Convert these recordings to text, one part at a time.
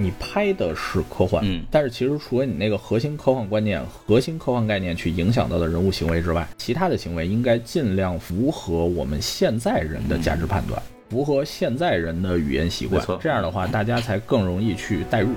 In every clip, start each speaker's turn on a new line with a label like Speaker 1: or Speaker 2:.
Speaker 1: 你拍的是科幻，
Speaker 2: 嗯
Speaker 1: 但是其实除了你那个核心科幻观念、核心科幻概念去影响到的人物行为之外，其他的行为应该尽量符合我们现在人的价值判断，符合现在人的语言习惯。这样的话，大家才更容易去代入。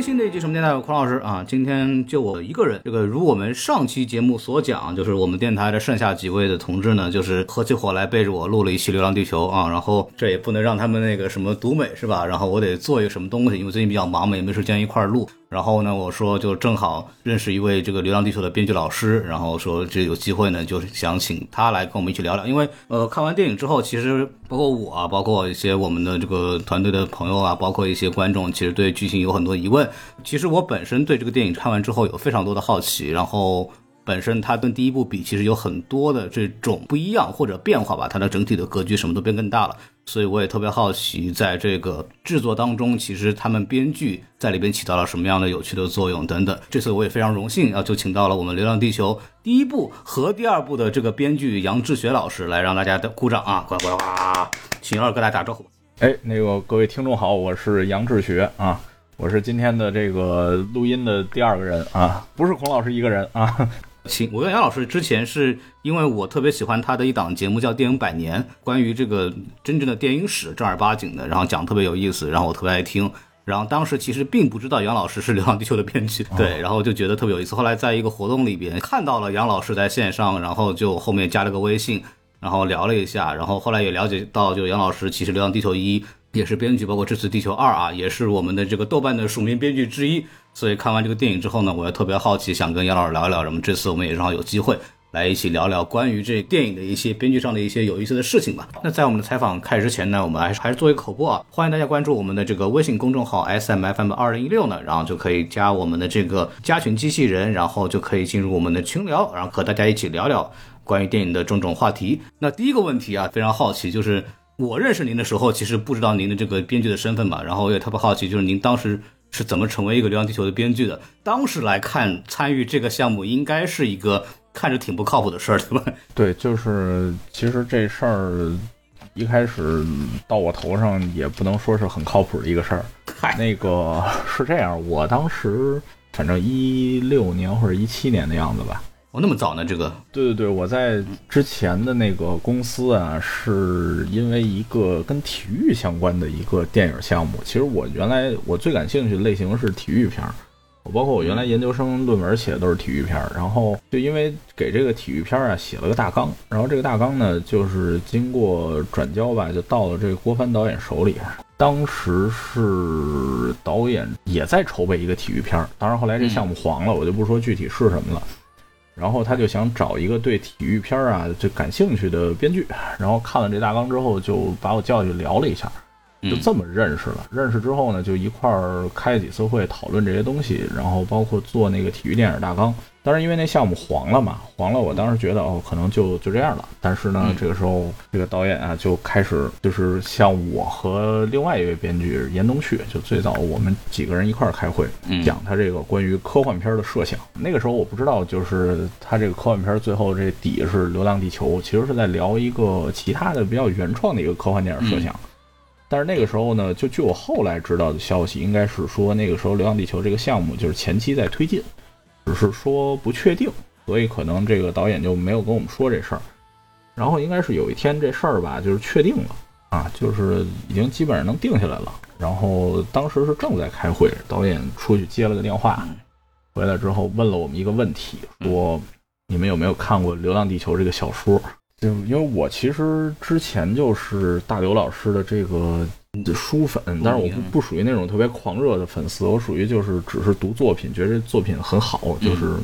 Speaker 2: 新的一期什么电台，我孔老师啊。今天就我一个人，这个如我们上期节目所讲，就是我们电台的剩下几位的同志呢，就是合起伙来背着我录了一期《流浪地球》啊。然后这也不能让他们那个什么独美是吧？然后我得做一个什么东西，因为最近比较忙嘛，也没时间一块儿录。然后呢，我说就正好认识一位这个《流浪地球》的编剧老师，然后说这有机会呢，就是想请他来跟我们一起聊聊。因为呃，看完电影之后，其实包括我啊，包括一些我们的这个团队的朋友啊，包括一些观众，其实对剧情有很多疑问。其实我本身对这个电影看完之后有非常多的好奇，然后。本身它跟第一部比，其实有很多的这种不一样或者变化吧，它的整体的格局什么都变更大了，所以我也特别好奇，在这个制作当中，其实他们编剧在里边起到了什么样的有趣的作用等等。这次我也非常荣幸啊，就请到了我们《流浪地球》第一部和第二部的这个编剧杨志学老师来让大家的鼓掌啊，呱呱呱！请二哥来打招呼。
Speaker 1: 哎，那个各位听众好，我是杨志学啊，我是今天的这个录音的第二个人啊，不是孔老师一个人啊。
Speaker 2: 请我跟杨老师之前是因为我特别喜欢他的一档节目叫《电影百年》，关于这个真正的电影史正儿八经的，然后讲特别有意思，然后我特别爱听。然后当时其实并不知道杨老师是《流浪地球》的编剧，对，然后就觉得特别有意思。后来在一个活动里边看到了杨老师在线上，然后就后面加了个微信，然后聊了一下，然后后来也了解到，就杨老师其实《流浪地球一》也是编剧，包括这次《地球二》啊，也是我们的这个豆瓣的署名编剧之一。所以看完这个电影之后呢，我也特别好奇，想跟杨老师聊一聊。那么这次我们也正好有机会来一起聊聊关于这电影的一些编剧上的一些有意思的事情吧。那在我们的采访开始之前呢，我们还是还是做一个口播啊，欢迎大家关注我们的这个微信公众号 S M F M 二零一六呢，然后就可以加我们的这个加群机器人，然后就可以进入我们的群聊，然后和大家一起聊聊关于电影的种种话题。那第一个问题啊，非常好奇，就是我认识您的时候，其实不知道您的这个编剧的身份嘛，然后我也特别好奇，就是您当时。是怎么成为一个《流浪地球》的编剧的？当时来看，参与这个项目应该是一个 看着挺不靠谱的事儿，对吧？
Speaker 1: 对，就是其实这事儿一开始到我头上也不能说是很靠谱的一个事儿。
Speaker 2: 嗨，
Speaker 1: 那个是这样，我当时反正一六年或者一七年的样子吧。
Speaker 2: 哦，那么早呢？这个？
Speaker 1: 对对对，我在之前的那个公司啊，是因为一个跟体育相关的一个电影项目。其实我原来我最感兴趣的类型是体育片儿，我包括我原来研究生论文写的都是体育片儿。然后就因为给这个体育片儿啊写了个大纲，然后这个大纲呢，就是经过转交吧，就到了这个郭帆导演手里。当时是导演也在筹备一个体育片儿，当然后来这项目黄了，我就不说具体是什么了。然后他就想找一个对体育片啊就感兴趣的编剧，然后看了这大纲之后，就把我叫去聊了一下，就这么认识了。认识之后呢，就一块儿开几次会讨论这些东西，然后包括做那个体育电影大纲。当然，因为那项目黄了嘛，黄了，我当时觉得哦，可能就就这样了。但是呢，这个时候这个导演啊就开始就是像我和另外一位编剧严冬旭，就最早我们几个人一块儿开会，讲他这个关于科幻片的设想。那个时候我不知道，就是他这个科幻片最后这底是《流浪地球》，其实是在聊一个其他的比较原创的一个科幻电影设想。但是那个时候呢，就据我后来知道的消息，应该是说那个时候《流浪地球》这个项目就是前期在推进。只是说不确定，所以可能这个导演就没有跟我们说这事儿。然后应该是有一天这事儿吧，就是确定了啊，就是已经基本上能定下来了。然后当时是正在开会，导演出去接了个电话，回来之后问了我们一个问题，说你们有没有看过《流浪地球》这个小说？就因为我其实之前就是大刘老师的这个。书粉，但是我不不属于那种特别狂热的粉丝，我属于就是只是读作品，觉得这作品很好，就是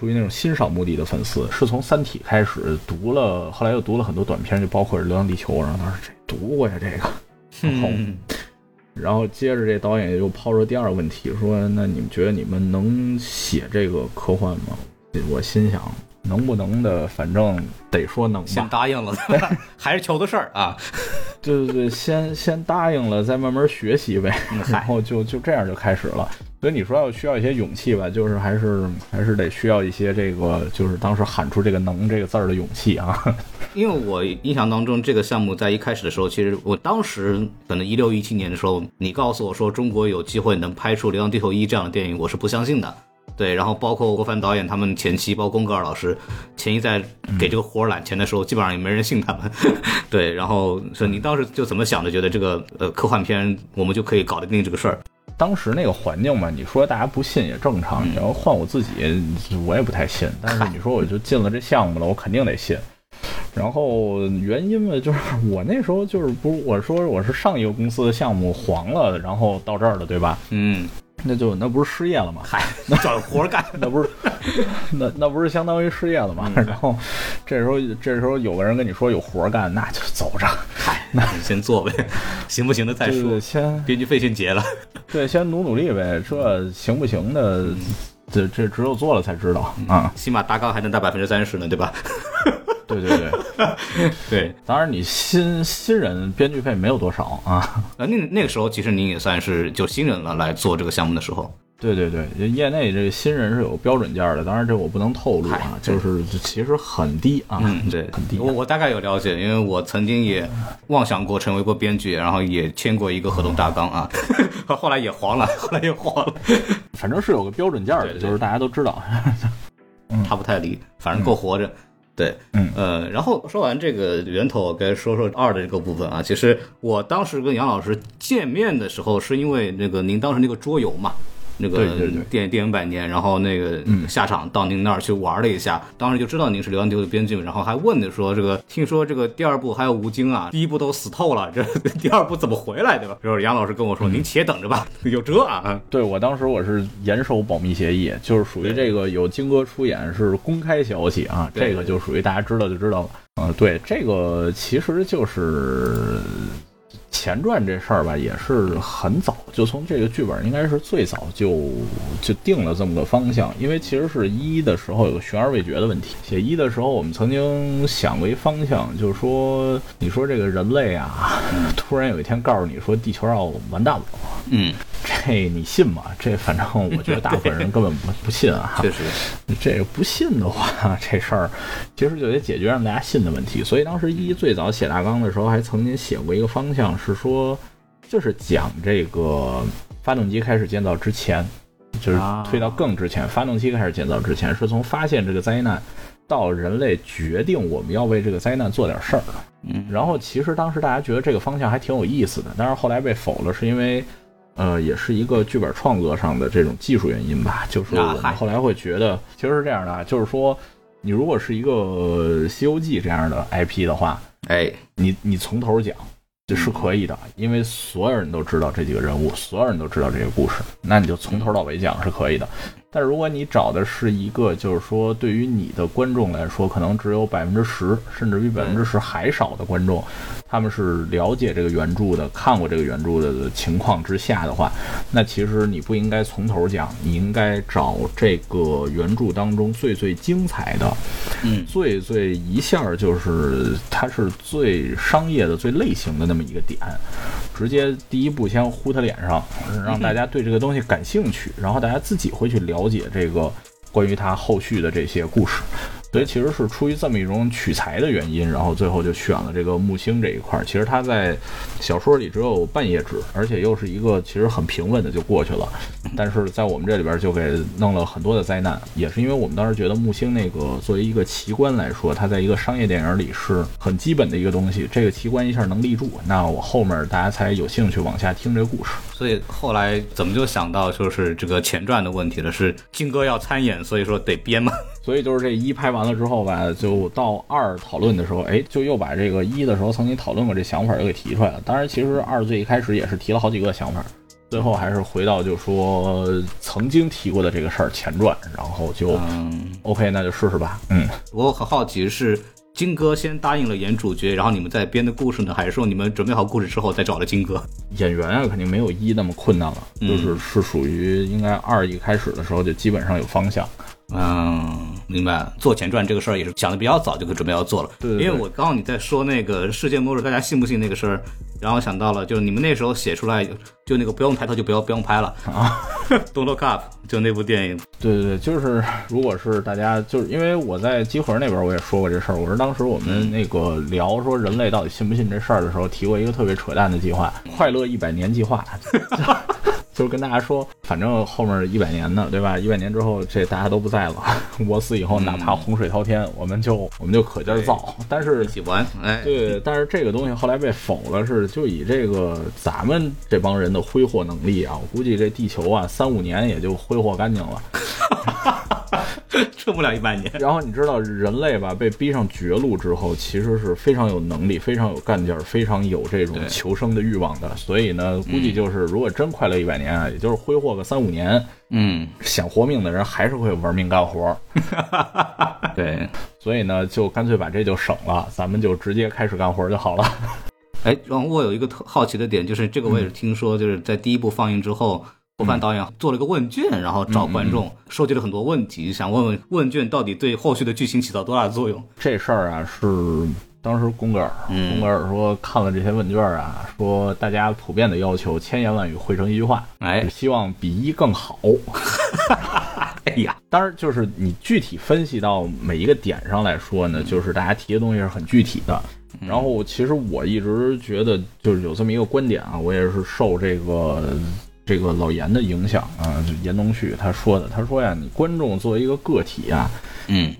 Speaker 1: 属于那种欣赏目的的粉丝。是从《三体》开始读了，后来又读了很多短片，就包括《流浪地球》，然后当时这读过呀这个，然后然后接着这导演又抛出第二个问题，说那你们觉得你们能写这个科幻吗？我心想。能不能的，反正得说能吧。
Speaker 2: 先答应了，还是求的事儿啊。
Speaker 1: 对对对，先先答应了，再慢慢学习呗。然后就就这样就开始了。所以你说要需要一些勇气吧，就是还是还是得需要一些这个，就是当时喊出这个“能”这个字儿的勇气啊。
Speaker 2: 因为我印象当中，这个项目在一开始的时候，其实我当时可能一六一七年的时候，你告诉我说中国有机会能拍出《流浪地球一》这样的电影，我是不相信的。对，然后包括郭帆导演他们前期，包括宫格尔老师前期在给这个活儿揽钱的时候，基本上也没人信他们。对，然后说你当时就怎么想的？觉得这个呃科幻片我们就可以搞得定这个事儿？
Speaker 1: 当时那个环境嘛，你说大家不信也正常。你要换我自己，我也不太信。但是你说我就进了这项目了，我肯定得信。然后原因嘛，就是 我那时候就是不，我说我是上一个公司的项目黄了，然后到这儿了，对吧？
Speaker 2: 嗯，
Speaker 1: 那就那不是失业了吗？
Speaker 2: 嗨，那找活儿干，
Speaker 1: 那不是那那不是相当于失业了吗？然后这时候这时候有个人跟你说有活儿干，那就走着。
Speaker 2: 嗨，那你先做呗，行不行的再说。
Speaker 1: 对先
Speaker 2: 编剧费先结了。
Speaker 1: 对，先努努力呗。这行不行的，这这只有做了才知道啊。
Speaker 2: 起码大纲还能大百分之三十呢，对吧？
Speaker 1: 对对对，
Speaker 2: 对，
Speaker 1: 当然你新新人编剧费没有多少啊。
Speaker 2: 那，那那个时候其实您也算是就新人了，来做这个项目的时候。
Speaker 1: 对对对，业内这个新人是有标准价的，当然这我不能透露啊，就是其实很低啊，
Speaker 2: 嗯，对，
Speaker 1: 很低。
Speaker 2: 我我大概有了解，因为我曾经也妄想过成为过编剧，然后也签过一个合同大纲啊，后来也黄了，后来也黄了，
Speaker 1: 反正是有个标准价的，
Speaker 2: 对对
Speaker 1: 就是大家都知道。
Speaker 2: 他不太离，反正够活着。对，
Speaker 1: 嗯
Speaker 2: 呃，然后说完这个源头，我该说说二的这个部分啊。其实我当时跟杨老师见面的时候，是因为那个您当时那个桌游嘛，那个电电影百年，然后那个
Speaker 1: 嗯
Speaker 2: 下场到您那儿去玩了一下，当时就知道您是《流浪地球》的编剧，然后还问的说这个，听说这个第二部还有吴京啊，第一部都死透了，这第二部怎么回来对吧？然后杨老师跟我说，您且等着吧，有辙啊。
Speaker 1: 对我当时我是严守保密协议，就是属于这个有金哥出演是公开消息啊，这个就属于大家知道就知道了。嗯、对，这个其实就是前传这事儿吧，也是很早，就从这个剧本应该是最早就就定了这么个方向，因为其实是一的时候有个悬而未决的问题。写一的时候，我们曾经想过一方向，就是说，你说这个人类啊，突然有一天告诉你说地球要完蛋了。
Speaker 2: 嗯，
Speaker 1: 这你信吗？这反正我觉得大部分人根本不不信啊。
Speaker 2: 确实，
Speaker 1: 这个不信的话，这事儿其实就得解决让大家信的问题。所以当时一最早写大纲的时候，还曾经写过一个方向，是说就是讲这个发动机开始建造之前，就是
Speaker 2: 啊
Speaker 1: 推到更之前，发动机开始建造之前，是从发现这个灾难到人类决定我们要为这个灾难做点事儿。
Speaker 2: 嗯，
Speaker 1: 然后其实当时大家觉得这个方向还挺有意思的，但是后来被否了，是因为。呃，也是一个剧本创作上的这种技术原因吧，就是我们后来会觉得，其实是这样的啊，就是说，你如果是一个《西游记》这样的 IP 的话，
Speaker 2: 哎，
Speaker 1: 你你从头讲这是可以的，因为所有人都知道这几个人物，所有人都知道这个故事，那你就从头到尾讲是可以的。但如果你找的是一个，就是说对于你的观众来说，可能只有百分之十，甚至比百分之十还少的观众，他们是了解这个原著的，看过这个原著的情况之下的话，那其实你不应该从头讲，你应该找这个原著当中最最精彩的，
Speaker 2: 嗯。
Speaker 1: 最最一下就是它是最商业的、最类型的那么一个点，直接第一步先呼他脸上，让大家对这个东西感兴趣，然后大家自己会去了解这个关于他后续的这些故事。所以其实是出于这么一种取材的原因，然后最后就选了这个木星这一块儿。其实它在小说里只有半页纸，而且又是一个其实很平稳的就过去了。但是在我们这里边就给弄了很多的灾难，也是因为我们当时觉得木星那个作为一个奇观来说，它在一个商业电影里是很基本的一个东西。这个奇观一下能立住，那我后面大家才有兴趣往下听这个故事。
Speaker 2: 所以后来怎么就想到就是这个前传的问题了？是金哥要参演，所以说得编嘛。
Speaker 1: 所以就是这一拍完了之后吧，就到二讨论的时候，哎，就又把这个一的时候曾经讨论过这想法又给提出来了。当然，其实二最一开始也是提了好几个想法，最后还是回到就说曾经提过的这个事儿前传，然后就、
Speaker 2: 嗯
Speaker 1: ，OK，那就试试吧。嗯，
Speaker 2: 我很好奇是金哥先答应了演主角，然后你们再编的故事呢，还是说你们准备好故事之后再找了金哥？
Speaker 1: 演员啊肯定没有一那么困难了，
Speaker 2: 嗯
Speaker 1: 就是是属于应该二一开始的时候就基本上有方向。
Speaker 2: 嗯，明白了。做前传这个事儿也是想的比较早，就准备要做了。
Speaker 1: 对对对
Speaker 2: 因为我刚刚你在说那个世界末日，大家信不信那个事儿，然后想到了，就是你们那时候写出来，就那个不用抬头就不要不用拍了啊，Don't Look Up 就那部电影，
Speaker 1: 对对对，就是如果是大家就是因为我在集合那边我也说过这事儿，我说当时我们那个聊说人类到底信不信这事儿的时候，提过一个特别扯淡的计划——快乐一百年计划。就是跟大家说，反正后面一百年呢，对吧？一百年之后，这大家都不在了。我死以后，哪怕洪水滔天，我们就我们就可劲儿造。但是
Speaker 2: 喜欢，哎，
Speaker 1: 对，但是这个东西后来被否了，是就以这个咱们这帮人的挥霍能力啊，我估计这地球啊，三五年也就挥霍干净了。
Speaker 2: 撑不了一百年。
Speaker 1: 然后你知道，人类吧被逼上绝路之后，其实是非常有能力、非常有干劲儿、非常有这种求生的欲望的。所以呢，估计就是如果真快乐一百年啊，也就是挥霍个三五年，
Speaker 2: 嗯，
Speaker 1: 想活命的人还是会玩命干活。
Speaker 2: 对，
Speaker 1: 所以呢，就干脆把这就省了，咱们就直接开始干活就好了。
Speaker 2: 哎，然后我有一个特好奇的点，就是这个我也是听说，就是在第一部放映之后。郭帆导演做了个问卷，然后找观众收集了很多问题，想问问问卷到底对后续的剧情起到多大的作用。
Speaker 1: 这事儿啊，是当时宫格尔，宫格尔说看了这些问卷啊，说大家普遍的要求千言万语汇成一句话，
Speaker 2: 哎，
Speaker 1: 希望比一更好。
Speaker 2: 哎呀，
Speaker 1: 当然就是你具体分析到每一个点上来说呢，就是大家提的东西是很具体的。然后其实我一直觉得就是有这么一个观点啊，我也是受这个。这个老严的影响啊，就严冬旭他说的，他说呀，你观众作为一个个体啊，
Speaker 2: 嗯，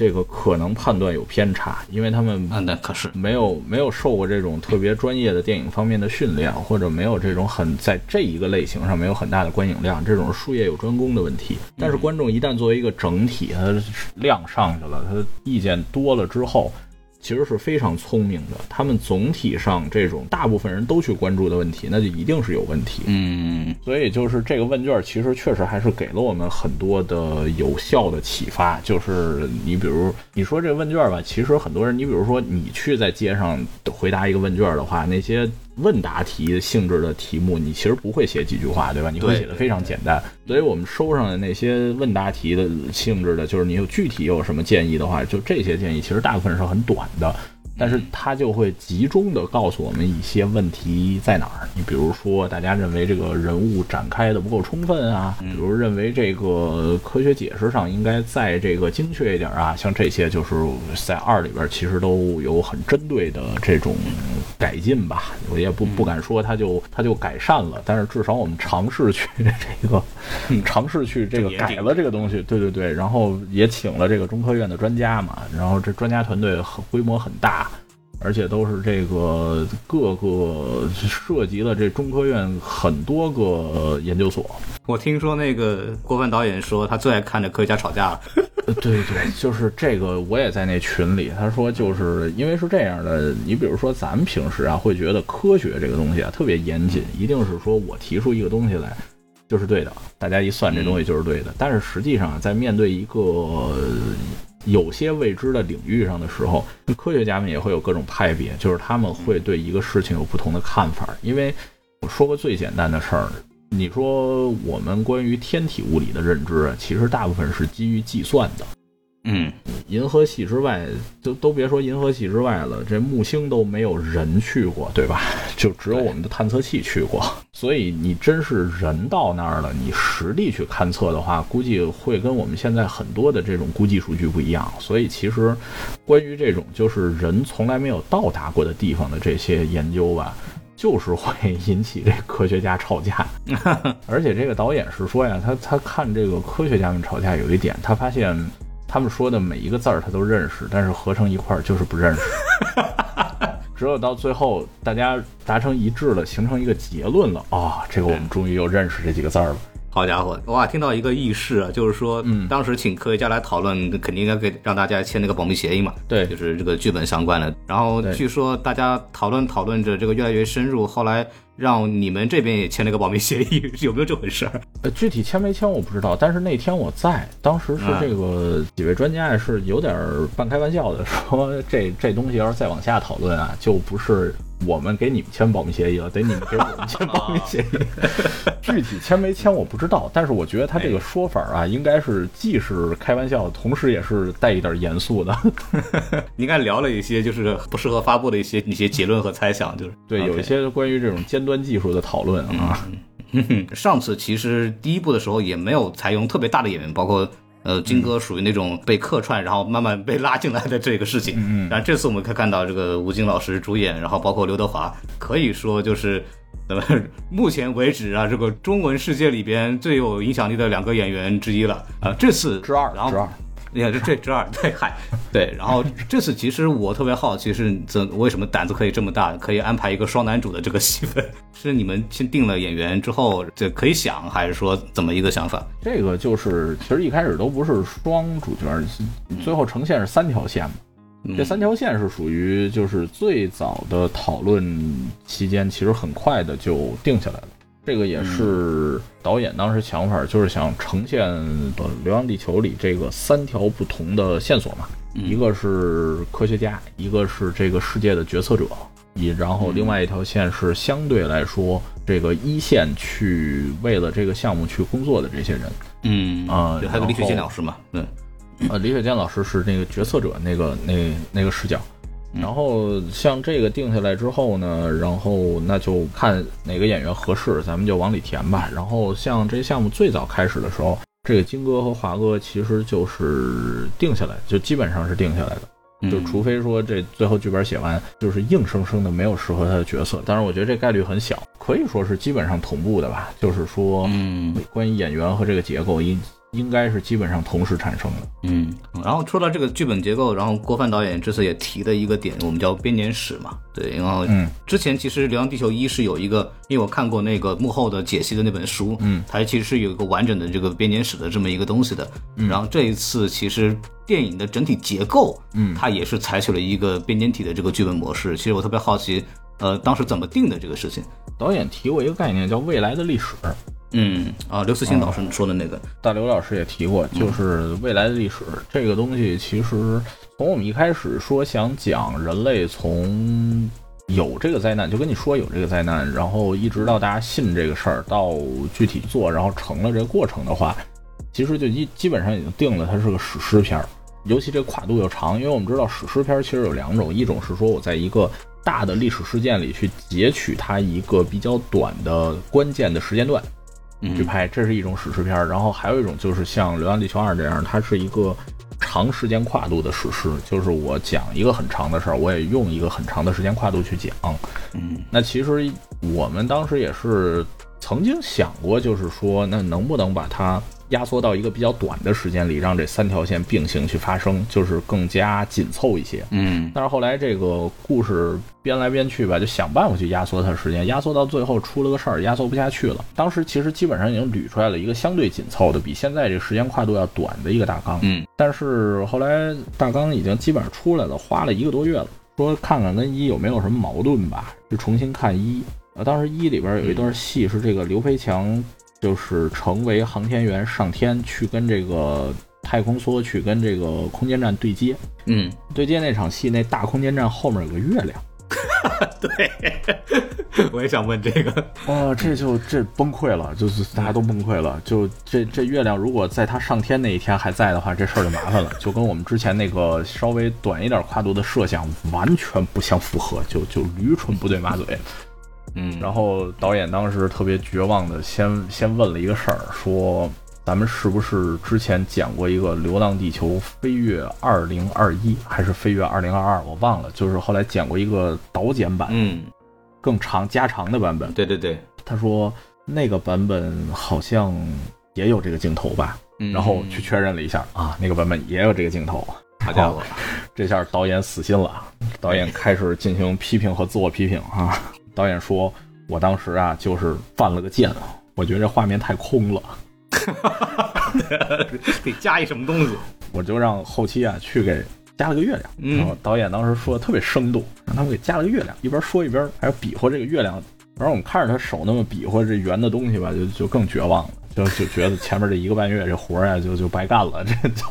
Speaker 1: 这个可能判断有偏差，因为他们
Speaker 2: 啊，那可是
Speaker 1: 没有没有受过这种特别专业的电影方面的训练，或者没有这种很在这一个类型上没有很大的观影量，这种术业有专攻的问题。但是观众一旦作为一个整体，他量上去了，他意见多了之后。其实是非常聪明的，他们总体上这种大部分人都去关注的问题，那就一定是有问题。
Speaker 2: 嗯，
Speaker 1: 所以就是这个问卷，其实确实还是给了我们很多的有效的启发。就是你比如你说这个问卷吧，其实很多人，你比如说你去在街上回答一个问卷的话，那些。问答题性质的题目，你其实不会写几句话，对吧？你会写的非常简单。所以我们收上的那些问答题的性质的，就是你有具体有什么建议的话，就这些建议，其实大部分是很短的。但是他就会集中的告诉我们一些问题在哪儿。你比如说，大家认为这个人物展开的不够充分啊，比如认为这个科学解释上应该再这个精确一点啊，像这些就是在二里边其实都有很针对的这种改进吧。我也不不敢说他就他就改善了，但是至少我们尝试去这个尝试去这个改了这个东西。对对对，然后也请了这个中科院的专家嘛，然后这专家团队很规模很大。而且都是这个各个涉及了这中科院很多个研究所。
Speaker 2: 我听说那个郭帆导演说他最爱看着科学家吵架了。
Speaker 1: 对 对，就是这个，我也在那群里。他说就是因为是这样的，你比如说咱们平时啊会觉得科学这个东西啊特别严谨，一定是说我提出一个东西来就是对的，大家一算这东西就是对的。但是实际上在面对一个有些未知的领域上的时候，科学家们也会有各种派别，就是他们会对一个事情有不同的看法。因为我说个最简单的事儿，你说我们关于天体物理的认知，其实大部分是基于计算的。
Speaker 2: 嗯，
Speaker 1: 银河系之外，都都别说银河系之外了，这木星都没有人去过，对吧？就只有我们的探测器去过。所以你真是人到那儿了，你实地去勘测的话，估计会跟我们现在很多的这种估计数据不一样。所以其实，关于这种就是人从来没有到达过的地方的这些研究吧，就是会引起这科学家吵架。而且这个导演是说呀，他他看这个科学家们吵架有一点，他发现。他们说的每一个字儿他都认识，但是合成一块儿就是不认识。只有到最后大家达成一致了，形成一个结论了啊，这个我们终于又认识这几个字儿了。
Speaker 2: 好家伙，哇！听到一个轶事啊，就是说，嗯，当时请科学家来讨论，肯定应该给让大家签那个保密协议嘛。
Speaker 1: 对，
Speaker 2: 就是这个剧本相关的。然后据说大家讨论讨论着，这个越来越深入，后来。让你们这边也签了个保密协议，有没有这回事儿？
Speaker 1: 呃，具体签没签我不知道，但是那天我在，当时是这个几位专家是有点半开玩笑的说，这这东西要是再往下讨论啊，就不是。我们给你们签保密协议了，得你们给我们签保密协议。具体签没签我不知道，但是我觉得他这个说法啊，应该是既是开玩笑，同时也是带一点严肃的。
Speaker 2: 应该聊了一些就是不适合发布的一些一些结论和猜想，就是
Speaker 1: 对有一些关于这种尖端技术的讨论啊。
Speaker 2: 上次其实第一部的时候也没有采用特别大的演员，包括呃金哥属于那种被客串，然后慢慢被拉进来的这个事情。嗯，然后这次我们可以看到这个吴京老师主演，然后包括刘德华，可以说就是呃目前为止啊，这个中文世界里边最有影响力的两个演员之一了啊。这次
Speaker 1: 之二，
Speaker 2: 然后
Speaker 1: 之二。
Speaker 2: 你看这这之二，对，嗨，对，然后这次其实我特别好奇是怎为什么胆子可以这么大，可以安排一个双男主的这个戏份？是你们先定了演员之后，这可以想，还是说怎么一个想法？
Speaker 1: 这个就是其实一开始都不是双主角，最后呈现是三条线嘛。这三条线是属于就是最早的讨论期间，其实很快的就定下来了。这个也是导演当时想法，就是想呈现《流浪地球》里这个三条不同的线索嘛，一个是科学家，一个是这个世界的决策者，一然后另外一条线是相对来说这个一线去为了这个项目去工作的这些人，
Speaker 2: 嗯
Speaker 1: 啊，
Speaker 2: 还有李雪健老师嘛，对，
Speaker 1: 呃，李雪健老师是那个决策者那个那那个视角。然后像这个定下来之后呢，然后那就看哪个演员合适，咱们就往里填吧。然后像这项目最早开始的时候，这个金哥和华哥其实就是定下来，就基本上是定下来的，就除非说这最后剧本写完，就是硬生生的没有适合他的角色。当然，我觉得这概率很小，可以说是基本上同步的吧。就是说，
Speaker 2: 嗯，
Speaker 1: 关于演员和这个结构应。应该是基本上同时产生的，
Speaker 2: 嗯，然后说到这个剧本结构，然后郭帆导演这次也提的一个点，我们叫编年史嘛，对，然后之前其实《流浪地球一》是有一个，因为我看过那个幕后的解析的那本书，
Speaker 1: 嗯，
Speaker 2: 它其实是有一个完整的这个编年史的这么一个东西的，嗯。然后这一次其实电影的整体结构，
Speaker 1: 嗯，
Speaker 2: 它也是采取了一个编年体的这个剧本模式，其实我特别好奇，呃，当时怎么定的这个事情？
Speaker 1: 导演提过一个概念叫未来的历史。
Speaker 2: 嗯啊，刘慈欣老师说的那个，
Speaker 1: 大刘老师也提过，就是未来的历史这个东西，其实从我们一开始说想讲人类从有这个灾难，就跟你说有这个灾难，然后一直到大家信这个事儿，到具体做，然后成了这个过程的话，其实就基基本上已经定了，它是个史诗片儿。尤其这跨度又长，因为我们知道史诗片其实有两种，一种是说我在一个大的历史事件里去截取它一个比较短的关键的时间段。去拍，这是一种史诗片儿，然后还有一种就是像《流浪地球二》这样，它是一个长时间跨度的史诗，就是我讲一个很长的事儿，我也用一个很长的时间跨度去讲。
Speaker 2: 嗯，
Speaker 1: 那其实我们当时也是曾经想过，就是说，那能不能把它。压缩到一个比较短的时间里，让这三条线并行去发生，就是更加紧凑一些。
Speaker 2: 嗯，
Speaker 1: 但是后来这个故事编来编去吧，就想办法去压缩它时间，压缩到最后出了个事儿，压缩不下去了。当时其实基本上已经捋出来了一个相对紧凑的，比现在这个时间跨度要短的一个大纲。
Speaker 2: 嗯，
Speaker 1: 但是后来大纲已经基本上出来了，花了一个多月了，说看看跟一有没有什么矛盾吧，就重新看一。呃，当时一里边有一段戏是这个刘培强。就是成为航天员上天去跟这个太空梭去跟这个空间站对接，
Speaker 2: 嗯，
Speaker 1: 对接那场戏，那大空间站后面有个月亮，
Speaker 2: 对，我也想问这个，
Speaker 1: 哦，这就这崩溃了，就是大家都崩溃了，就这这月亮如果在它上天那一天还在的话，这事儿就麻烦了，就跟我们之前那个稍微短一点跨度的设想完全不相符合，就就驴唇不对马嘴。
Speaker 2: 嗯，
Speaker 1: 然后导演当时特别绝望的，先先问了一个事儿，说咱们是不是之前讲过一个《流浪地球》飞跃二零二一，还是飞跃二零二二？我忘了，就是后来讲过一个导剪版，
Speaker 2: 嗯，
Speaker 1: 更长加长的版本。
Speaker 2: 对对对，
Speaker 1: 他说那个版本好像也有这个镜头吧？然后去确认了一下啊，那个版本也有这个镜头。
Speaker 2: 好家伙，
Speaker 1: 这下导演死心了，导演开始进行批评和自我批评啊。导演说：“我当时啊，就是犯了个贱，我觉得这画面太空了，
Speaker 2: 得加一什么东西，
Speaker 1: 我就让后期啊去给加了个月亮。然后导演当时说的特别生动，让他们给加了个月亮，一边说一边还要比划这个月亮。然后我们看着他手那么比划这圆的东西吧，就就更绝望了，就就觉得前面这一个半月这活呀就就白干了，这就，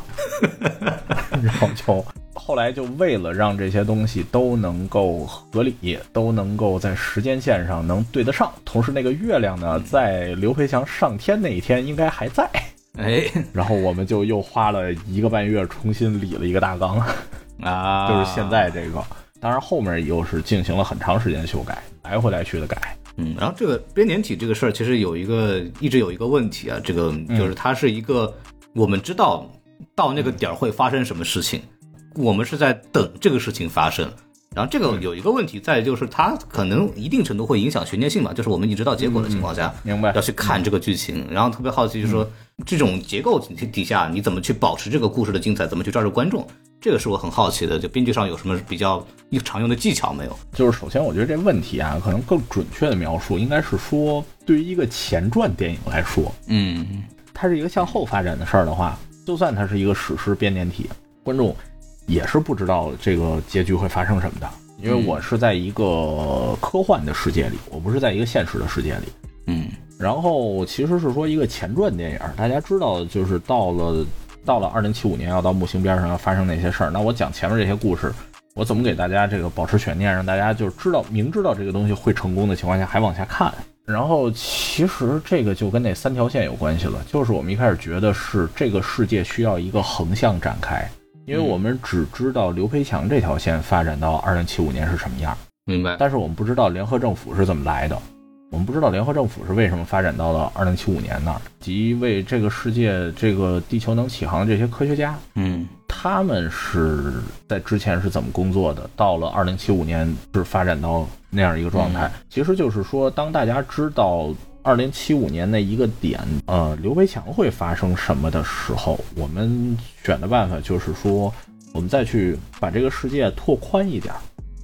Speaker 1: 然后就。”后来就为了让这些东西都能够合理，都能够在时间线上能对得上，同时那个月亮呢，在刘培强上天那一天应该还在。
Speaker 2: 哎，
Speaker 1: 然后我们就又花了一个半月重新理了一个大纲
Speaker 2: 啊，
Speaker 1: 就是现在这个。当然后面又是进行了很长时间修改，来回来去的改。
Speaker 2: 嗯，然后这个编年体这个事儿，其实有一个一直有一个问题啊，这个就是它是一个我们知道到那个点儿会发生什么事情，我们是在等这个事情发生。然后这个有一个问题在，就是它可能一定程度会影响悬念性嘛，就是我们已经知道结果的情况下，
Speaker 1: 明白。
Speaker 2: 要去看这个剧情，然后特别好奇，就是说这种结构底底下你怎么去保持这个故事的精彩，怎么去抓住观众，这个是我很好奇的。就编剧上有什么比较常用的技巧没有？
Speaker 1: 就是首先，我觉得这问题啊，可能更准确的描述应该是说，对于一个前传电影来说，
Speaker 2: 嗯，
Speaker 1: 它是一个向后发展的事儿的话，就算它是一个史诗编年体，观众也是不知道这个结局会发生什么的，因为我是在一个科幻的世界里，我不是在一个现实的世界里。
Speaker 2: 嗯，
Speaker 1: 然后其实是说一个前传电影，大家知道，就是到了到了二零七五年要到木星边上要发生那些事儿，那我讲前面这些故事，我怎么给大家这个保持悬念，让大家就知道明知道这个东西会成功的情况下还往下看。然后其实这个就跟那三条线有关系了，就是我们一开始觉得是这个世界需要一个横向展开，因为我们只知道刘培强这条线发展到二零七五年是什么样，
Speaker 2: 明白。
Speaker 1: 但是我们不知道联合政府是怎么来的，我们不知道联合政府是为什么发展到了二零七五年那儿，及为这个世界、这个地球能起航的这些科学家，
Speaker 2: 嗯
Speaker 1: 他们是在之前是怎么工作的？到了二零七五年是发展到那样一个状态。其实就是说，当大家知道二零七五年那一个点，呃，刘培强会发生什么的时候，我们选的办法就是说，我们再去把这个世界拓宽一点，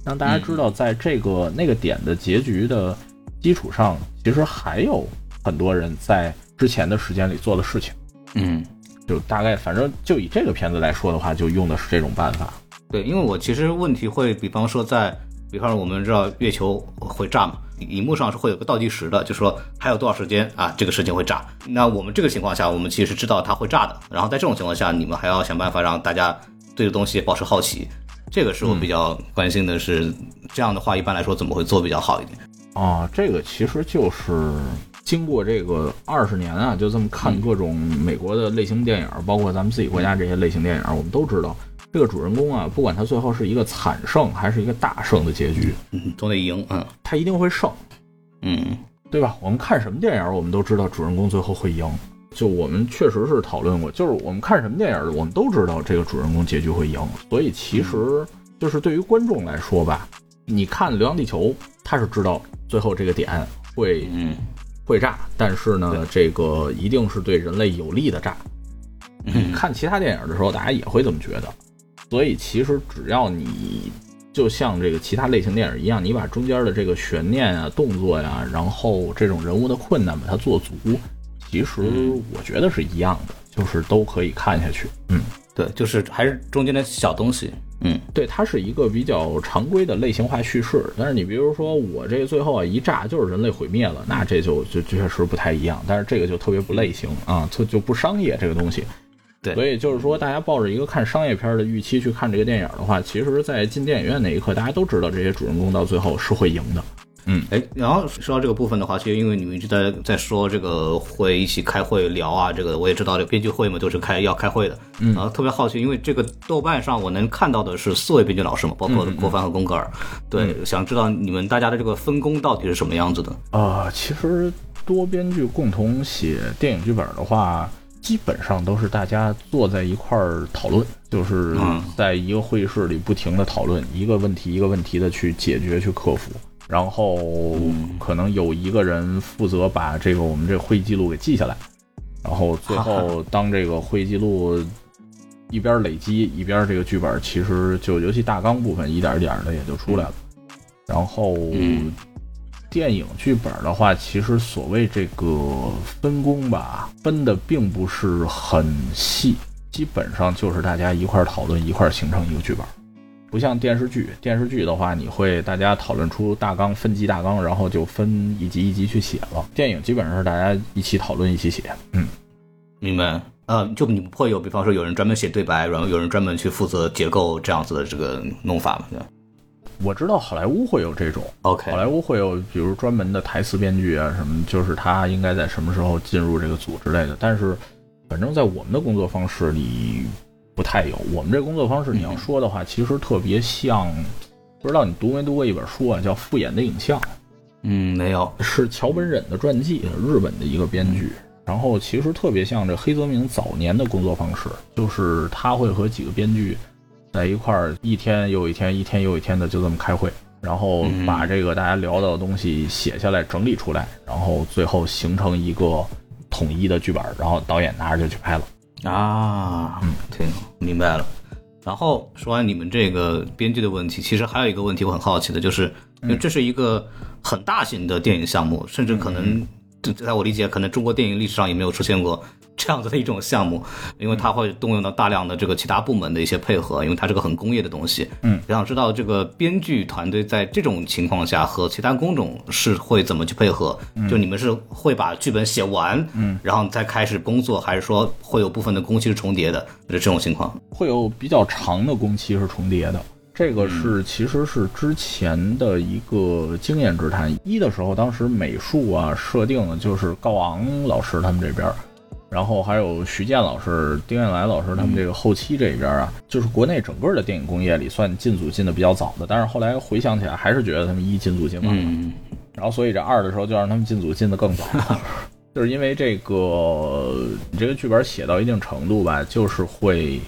Speaker 1: 让大家知道，在这个那个点的结局的基础上，其实还有很多人在之前的时间里做的事情。
Speaker 2: 嗯。
Speaker 1: 就大概，反正就以这个片子来说的话，就用的是这种办法。
Speaker 2: 对，因为我其实问题会，比方说在，比方说我们知道月球会炸嘛，荧幕上是会有个倒计时的，就说还有多少时间啊，这个事情会炸。那我们这个情况下，我们其实知道它会炸的。然后在这种情况下，你们还要想办法让大家对这东西保持好奇，这个是我比较关心的是，这样的话一般来说怎么会做比较好一点？
Speaker 1: 啊，这个其实就是。经过这个二十年啊，就这么看各种美国的类型电影，包括咱们自己国家这些类型电影，我们都知道，这个主人公啊，不管他最后是一个惨胜还是一个大胜的结局，
Speaker 2: 嗯，都得赢，嗯，
Speaker 1: 他一定会胜，
Speaker 2: 嗯，
Speaker 1: 对吧？我们看什么电影，我们都知道主人公最后会赢。就我们确实是讨论过，就是我们看什么电影，我们都知道这个主人公结局会赢。所以其实就是对于观众来说吧，你看《流浪地球》，他是知道最后这个点会，
Speaker 2: 嗯。
Speaker 1: 会炸，但是呢，这个一定是对人类有利的炸。看其他电影的时候，大家也会这么觉得。所以其实只要你就像这个其他类型电影一样，你把中间的这个悬念啊、动作呀，然后这种人物的困难把它做足，其实我觉得是一样的，就是都可以看下去。嗯，
Speaker 2: 对，就是还是中间的小东西。嗯，
Speaker 1: 对，它是一个比较常规的类型化叙事。但是你比如说我这个最后啊一炸就是人类毁灭了，那这就就确实不太一样。但是这个就特别不类型啊，就就不商业这个东西。
Speaker 2: 对，
Speaker 1: 所以就是说大家抱着一个看商业片的预期去看这个电影的话，其实，在进电影院那一刻，大家都知道这些主人公到最后是会赢的。嗯，
Speaker 2: 哎，然后说到这个部分的话，其实因为你们一直在在说这个会一起开会聊啊，这个我也知道，这个编剧会嘛都是开要开会的。
Speaker 1: 嗯，
Speaker 2: 然后特别好奇，因为这个豆瓣上我能看到的是四位编剧老师嘛，包括郭帆和宫格尔。对，想知道你们大家的这个分工到底是什么样子的？
Speaker 1: 啊，其实多编剧共同写电影剧本的话，基本上都是大家坐在一块儿讨论，就是在一个会议室里不停的讨论一个问题一个问题的去解决去克服。然后可能有一个人负责把这个我们这会议记录给记下来，然后最后当这个会议记录一边累积一边这个剧本其实就尤其大纲部分一点一点的也就出来了。然后电影剧本的话，其实所谓这个分工吧，分的并不是很细，基本上就是大家一块讨论一块形成一个剧本。不像电视剧，电视剧的话，你会大家讨论出大纲，分级大纲，然后就分一集一集去写了。电影基本上是大家一起讨论，一起写。嗯，
Speaker 2: 明白。呃，就你不会有，比方说有人专门写对白，然后有人专门去负责结构这样子的这个弄法吗？
Speaker 1: 我知道好莱坞会有这种
Speaker 2: ，OK，
Speaker 1: 好莱坞会有，比如专门的台词编剧啊什么，就是他应该在什么时候进入这个组之类的。但是，反正在我们的工作方式里。不太有，我们这工作方式，你要说的话，其实特别像，不知道你读没读过一本书啊，叫《复眼的影像》。
Speaker 2: 嗯，没有，
Speaker 1: 是桥本忍的传记，日本的一个编剧。然后其实特别像这黑泽明早年的工作方式，就是他会和几个编剧在一块儿，一天又一天，一天又一天的就这么开会，然后把这个大家聊到的东西写下来、整理出来，然后最后形成一个统一的剧本，然后导演拿着就去拍了。
Speaker 2: 啊，
Speaker 1: 嗯，
Speaker 2: 对，明白了。然后说完你们这个编剧的问题，其实还有一个问题我很好奇的，就是因为这是一个很大型的电影项目，甚至可能。在我理解，可能中国电影历史上也没有出现过这样子的一种项目，因为它会动用到大量的这个其他部门的一些配合，因为它是个很工业的东西。
Speaker 1: 嗯，
Speaker 2: 我想知道这个编剧团队在这种情况下和其他工种是会怎么去配合？就你们是会把剧本写完，
Speaker 1: 嗯，
Speaker 2: 然后再开始工作，还是说会有部分的工期是重叠的？就是这种情况，
Speaker 1: 会有比较长的工期是重叠的。这个是其实是之前的一个经验之谈。一的时候，当时美术啊设定就是高昂老师他们这边，然后还有徐健老师、丁彦来老师他们这个后期这边啊，就是国内整个的电影工业里算进组进的比较早的。但是后来回想起来，还是觉得他们一进组进晚了。然后所以这二的时候就让他们进组进的更早，就是因为这个你这个剧本写到一定程度吧，就是会。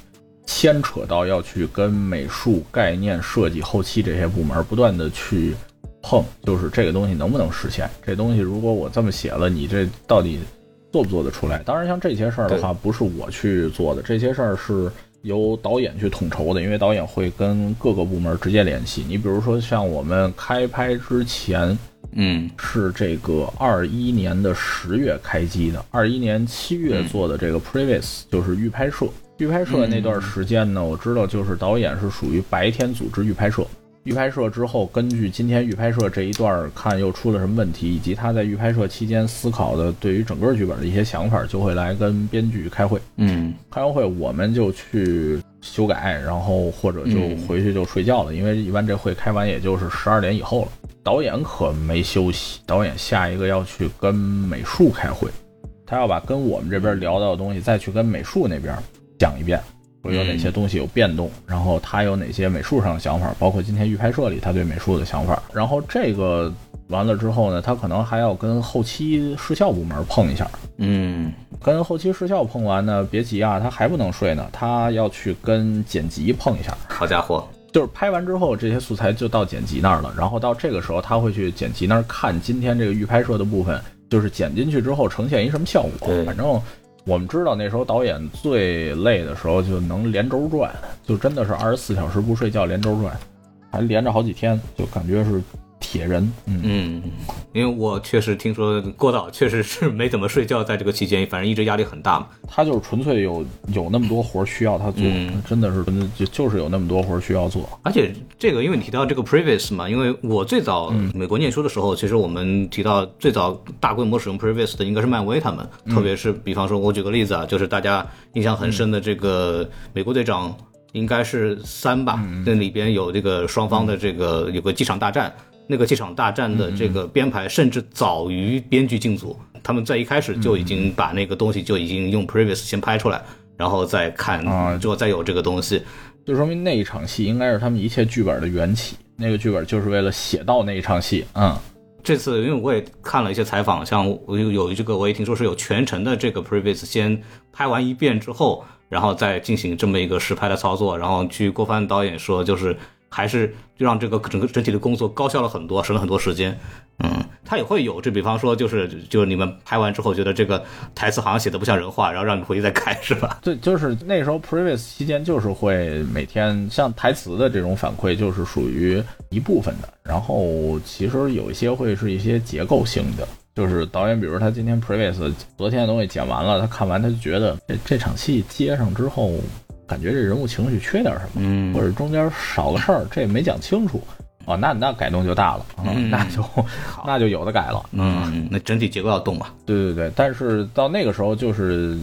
Speaker 1: 牵扯到要去跟美术、概念、设计、后期这些部门不断的去碰，就是这个东西能不能实现？这东西如果我这么写了，你这到底做不做得出来？当然，像这些事儿的话，不是我去做的，这些事儿是由导演去统筹的，因为导演会跟各个部门直接联系。你比如说，像我们开拍之前，
Speaker 2: 嗯，
Speaker 1: 是这个二一年的十月开机的，二一年七月做的这个 previous，就是预拍摄。预拍摄那段时间呢，我知道就是导演是属于白天组织预拍摄，预拍摄之后，根据今天预拍摄这一段看又出了什么问题，以及他在预拍摄期间思考的对于整个剧本的一些想法，就会来跟编剧开会。
Speaker 2: 嗯，
Speaker 1: 开完会我们就去修改，然后或者就回去就睡觉了，因为一般这会开完也就是十二点以后了。导演可没休息，导演下一个要去跟美术开会，他要把跟我们这边聊到的东西再去跟美术那边。讲一遍，会有哪些东西有变动，然后他有哪些美术上的想法，包括今天预拍摄里他对美术的想法。然后这个完了之后呢，他可能还要跟后期视效部门碰一下。
Speaker 2: 嗯，
Speaker 1: 跟后期视效碰完呢，别急啊，他还不能睡呢，他要去跟剪辑碰一下。
Speaker 2: 好家伙，
Speaker 1: 就是拍完之后这些素材就到剪辑那儿了，然后到这个时候他会去剪辑那儿看今天这个预拍摄的部分，就是剪进去之后呈现一什么效果。反正。我们知道那时候导演最累的时候就能连轴转，就真的是二十四小时不睡觉连轴转，还连着好几天，就感觉是。铁人，
Speaker 2: 嗯，因为我确实听说郭导确实是没怎么睡觉，在这个期间，反正一直压力很大嘛。
Speaker 1: 他就是纯粹有有那么多活需要他做，真的是就就是有那么多活需要做。
Speaker 2: 而且这个，因为你提到这个 previous 嘛，因为我最早美国念书的时候，其实我们提到最早大规模使用 previous 的应该是漫威他们，特别是比方说，我举个例子啊，就是大家印象很深的这个美国队长，应该是三吧，那里边有这个双方的这个有个机场大战。那个这场大战的这个编排，甚至早于编剧进组，他们在一开始就已经把那个东西就已经用 previous 先拍出来，然后再看，之后再有这个东西，
Speaker 1: 就说明那一场戏应该是他们一切剧本的缘起。那个剧本就是为了写到那一场戏。嗯，
Speaker 2: 这次因为我也看了一些采访，像我有有这个，我也听说是有全程的这个 previous 先拍完一遍之后，然后再进行这么一个实拍的操作。然后据郭帆导演说，就是。还是就让这个整个整体的工作高效了很多，省了很多时间。嗯，他也会有，这比方说就是就是你们拍完之后觉得这个台词好像写的不像人话，然后让你回去再改，是吧？
Speaker 1: 对，就是那时候 previous 期间就是会每天像台词的这种反馈就是属于一部分的，然后其实有一些会是一些结构性的，就是导演比如他今天 previous 昨天的东西剪完了，他看完他就觉得这这场戏接上之后。感觉这人物情绪缺点什么，
Speaker 2: 嗯，
Speaker 1: 或者中间少个事儿，这也没讲清楚，哦，那那改动就大了，嗯，那就 那就有的改了，
Speaker 2: 嗯，那整体结构要动了，
Speaker 1: 对对对，但是到那个时候就是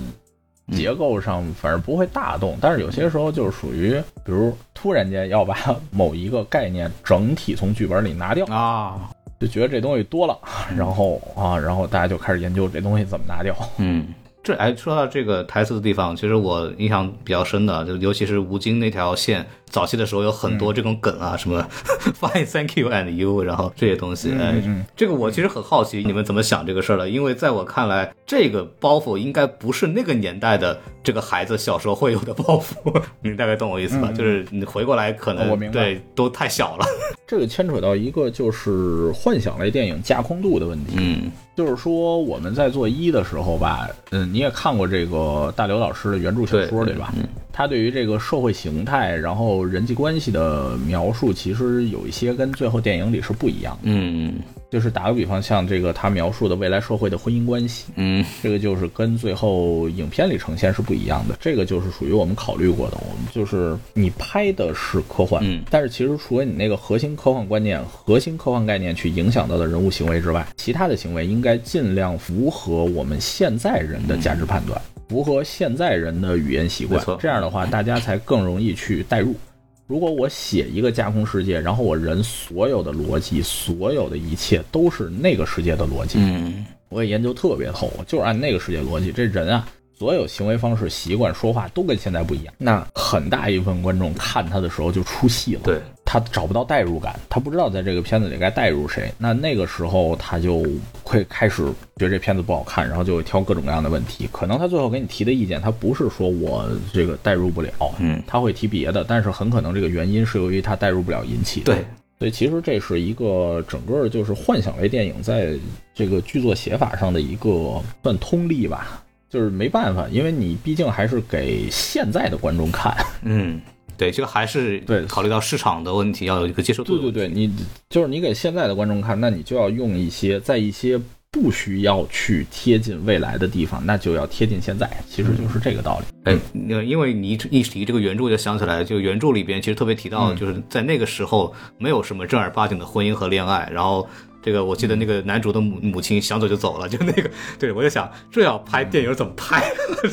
Speaker 1: 结构上反正不会大动，但是有些时候就是属于，比如突然间要把某一个概念整体从剧本里拿掉
Speaker 2: 啊，
Speaker 1: 就觉得这东西多了，然后啊，然后大家就开始研究这东西怎么拿掉，
Speaker 2: 嗯。这哎，说到这个台词的地方，其实我印象比较深的，就尤其是吴京那条线，早期的时候有很多这种梗啊，什么 Fine Thank you and you，然后这些东西，哎，这个我其实很好奇你们怎么想这个事儿的，因为在我看来，这个包袱应该不是那个年代的这个孩子小时候会有的包袱，你大概懂我意思吧？就是你回过来可能对都太小了。
Speaker 1: 这个牵扯到一个就是幻想类电影架空度的问题，
Speaker 2: 嗯。
Speaker 1: 就是说，我们在做一的时候吧，嗯，你也看过这个大刘老师的原著小说，对吧？他对于这个社会形态，然后人际关系的描述，其实有一些跟最后电影里是不一样的。
Speaker 2: 嗯。
Speaker 1: 就是打个比方，像这个他描述的未来社会的婚姻关系，
Speaker 2: 嗯，
Speaker 1: 这个就是跟最后影片里呈现是不一样的。这个就是属于我们考虑过的。我们就是你拍的是科幻，
Speaker 2: 嗯，
Speaker 1: 但是其实除了你那个核心科幻观念、核心科幻概念去影响到的人物行为之外，其他的行为应该尽量符合我们现在人的价值判断，符合现在人的语言习惯。这样的话，大家才更容易去代入。如果我写一个架空世界，然后我人所有的逻辑，所有的一切都是那个世界的逻辑，
Speaker 2: 嗯，
Speaker 1: 我也研究特别透，就是按那个世界逻辑，这人啊。所有行为方式、习惯、说话都跟现在不一样，那很大一部分观众看他的时候就出戏了，
Speaker 2: 对。
Speaker 1: 他找不到代入感，他不知道在这个片子里该代入谁，那那个时候他就会开始觉得这片子不好看，然后就会挑各种各样的问题。可能他最后给你提的意见，他不是说我这个代入不了，
Speaker 2: 嗯，
Speaker 1: 他会提别的，但是很可能这个原因是由于他代入不了引起
Speaker 2: 的。对，
Speaker 1: 所以其实这是一个整个就是幻想类电影在这个剧作写法上的一个算通例吧。就是没办法，因为你毕竟还是给现在的观众看。
Speaker 2: 嗯，对，这个还是
Speaker 1: 对
Speaker 2: 考虑到市场的问题，要有一个接受度。
Speaker 1: 对对对，你就是你给现在的观众看，那你就要用一些在一些不需要去贴近未来的地方，那就要贴近现在，其实就是这个道理。
Speaker 2: 哎，因为你一提这个原著，就想起来，就原著里边其实特别提到，就是在那个时候没有什么正儿八经的婚姻和恋爱，然后。这个我记得那个男主的母母亲想走就走了，就那个，对我就想这要拍电影怎么拍，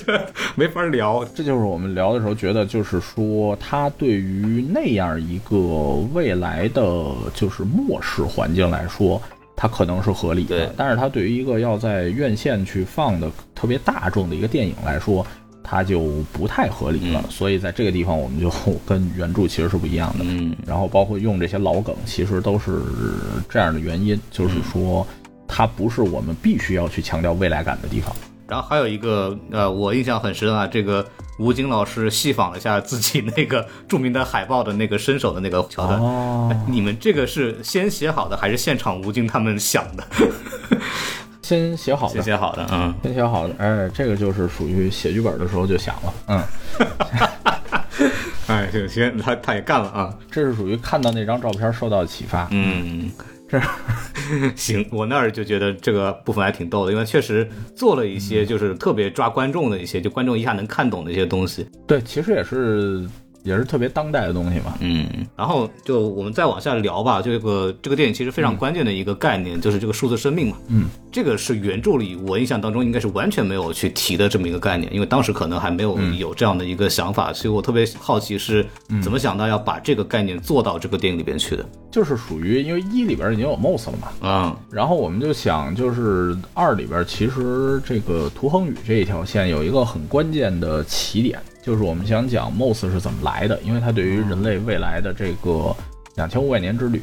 Speaker 2: 没法聊。
Speaker 1: 这就是我们聊的时候觉得，就是说他对于那样一个未来的就是末世环境来说，它可能是合理的，但是它对于一个要在院线去放的特别大众的一个电影来说。它就不太合理了，所以在这个地方我们就 跟原著其实是不一样的。
Speaker 2: 嗯，
Speaker 1: 然后包括用这些老梗，其实都是这样的原因，就是说它不是我们必须要去强调未来感的地方。
Speaker 2: 然后还有一个呃，我印象很深啊，这个吴京老师细仿了一下自己那个著名的海报的那个伸手的那个桥段。
Speaker 1: 哦，
Speaker 2: 你们这个是先写好的还是现场吴京他们想的？
Speaker 1: 先写好的，
Speaker 2: 先写好的，嗯，
Speaker 1: 先写好的，哎，这个就是属于写剧本的时候就想了，嗯，
Speaker 2: 哎，行行，他他也干了啊，
Speaker 1: 这是属于看到那张照片受到启发，
Speaker 2: 嗯，这 行，我那儿就觉得这个部分还挺逗的，因为确实做了一些就是特别抓观众的一些，就观众一下能看懂的一些东西，
Speaker 1: 对，其实也是。也是特别当代的东西嘛，
Speaker 2: 嗯，然后就我们再往下聊吧。这个这个电影其实非常关键的一个概念就是这个数字生命嘛，
Speaker 1: 嗯，
Speaker 2: 这个是原著里我印象当中应该是完全没有去提的这么一个概念，因为当时可能还没有有这样的一个想法，所以我特别好奇是怎么想到要把这个概念做到这个电影里边去的。
Speaker 1: 就是属于因为一里边已经有 Moss 了嘛，
Speaker 2: 嗯，
Speaker 1: 然后我们就想就是二里边其实这个涂恒宇这一条线有一个很关键的起点。就是我们想讲 MOS 是怎么来的，因为它对于人类未来的这个两千五百年之旅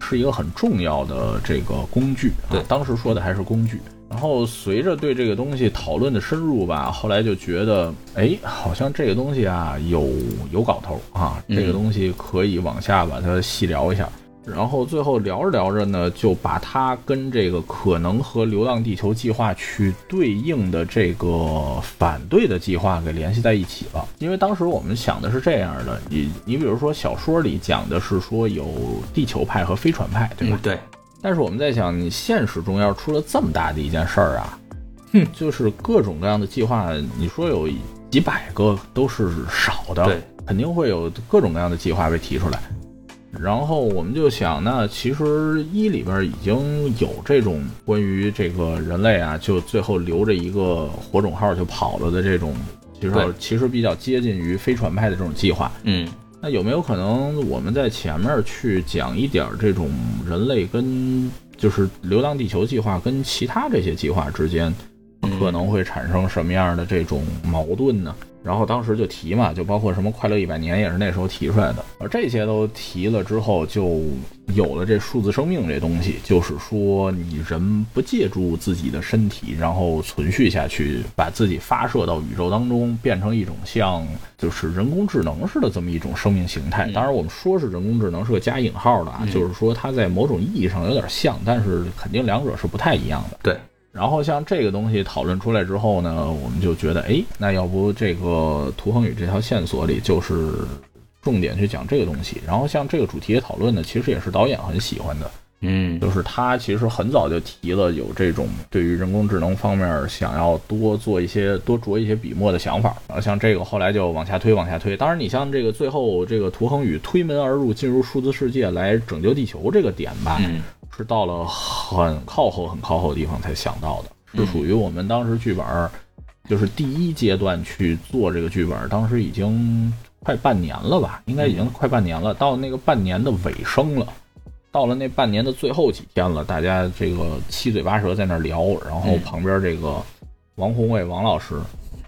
Speaker 1: 是一个很重要的这个工具。
Speaker 2: 对，
Speaker 1: 当时说的还是工具。然后随着对这个东西讨论的深入吧，后来就觉得，哎，好像这个东西啊有有搞头啊，这个东西可以往下把它细聊一下。然后最后聊着聊着呢，就把它跟这个可能和《流浪地球》计划去对应的这个反对的计划给联系在一起了。因为当时我们想的是这样的，你你比如说小说里讲的是说有地球派和飞船派，对吧？
Speaker 2: 对。
Speaker 1: 但是我们在想，你现实中要是出了这么大的一件事儿啊，哼，就是各种各样的计划，你说有几百个都是少的，
Speaker 2: 对，
Speaker 1: 肯定会有各种各样的计划被提出来。然后我们就想，那其实一里边已经有这种关于这个人类啊，就最后留着一个火种号就跑了的这种，其实其实比较接近于飞船派的这种计划。
Speaker 2: 嗯，
Speaker 1: 那有没有可能我们在前面去讲一点这种人类跟就是流浪地球计划跟其他这些计划之间可能会产生什么样的这种矛盾呢？然后当时就提嘛，就包括什么快乐一百年也是那时候提出来的，而这些都提了之后，就有了这数字生命这东西，就是说你人不借助自己的身体，然后存续下去，把自己发射到宇宙当中，变成一种像就是人工智能似的这么一种生命形态。当然，我们说是人工智能是个加引号的啊，就是说它在某种意义上有点像，但是肯定两者是不太一样的。
Speaker 2: 对。
Speaker 1: 然后像这个东西讨论出来之后呢，我们就觉得，哎，那要不这个涂恒宇这条线索里就是重点去讲这个东西。然后像这个主题的讨论呢，其实也是导演很喜欢的，
Speaker 2: 嗯，
Speaker 1: 就是他其实很早就提了有这种对于人工智能方面想要多做一些、多着一些笔墨的想法。然后像这个后来就往下推、往下推。当然，你像这个最后这个涂恒宇推门而入，进入数字世界来拯救地球这个点吧。是到了很靠后、很靠后的地方才想到的，是属于我们当时剧本，就是第一阶段去做这个剧本，当时已经快半年了吧，应该已经快半年了，到那个半年的尾声了，到了那半年的最后几天了，大家这个七嘴八舌在那聊，然后旁边这个王宏伟王老师。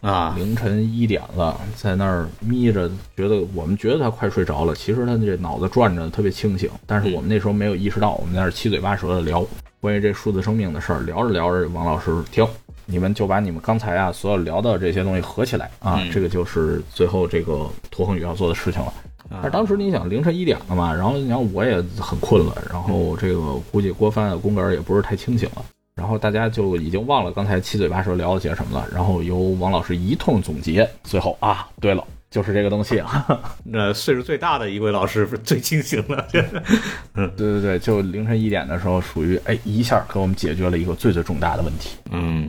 Speaker 2: 啊，
Speaker 1: 凌晨一点了，在那儿眯着，觉得我们觉得他快睡着了，其实他这脑子转着特别清醒，但是我们那时候没有意识到，我们在那七嘴八舌的聊关于这数字生命的事儿，聊着聊着，王老师停，你们就把你们刚才啊所有聊到这些东西合起来啊，这个就是最后这个涂恒宇要做的事情了。但是当时你想凌晨一点了嘛，然后你想我也很困了，然后这个估计郭帆的宫格也不是太清醒了。然后大家就已经忘了刚才七嘴八舌聊了些什么了，然后由王老师一通总结，最后啊，对了，就是这个东西啊。
Speaker 2: 那岁数最大的一位老师最清醒了，
Speaker 1: 嗯，对对对，就凌晨一点的时候，属于哎一下给我们解决了一个最最重大的问题，
Speaker 2: 嗯，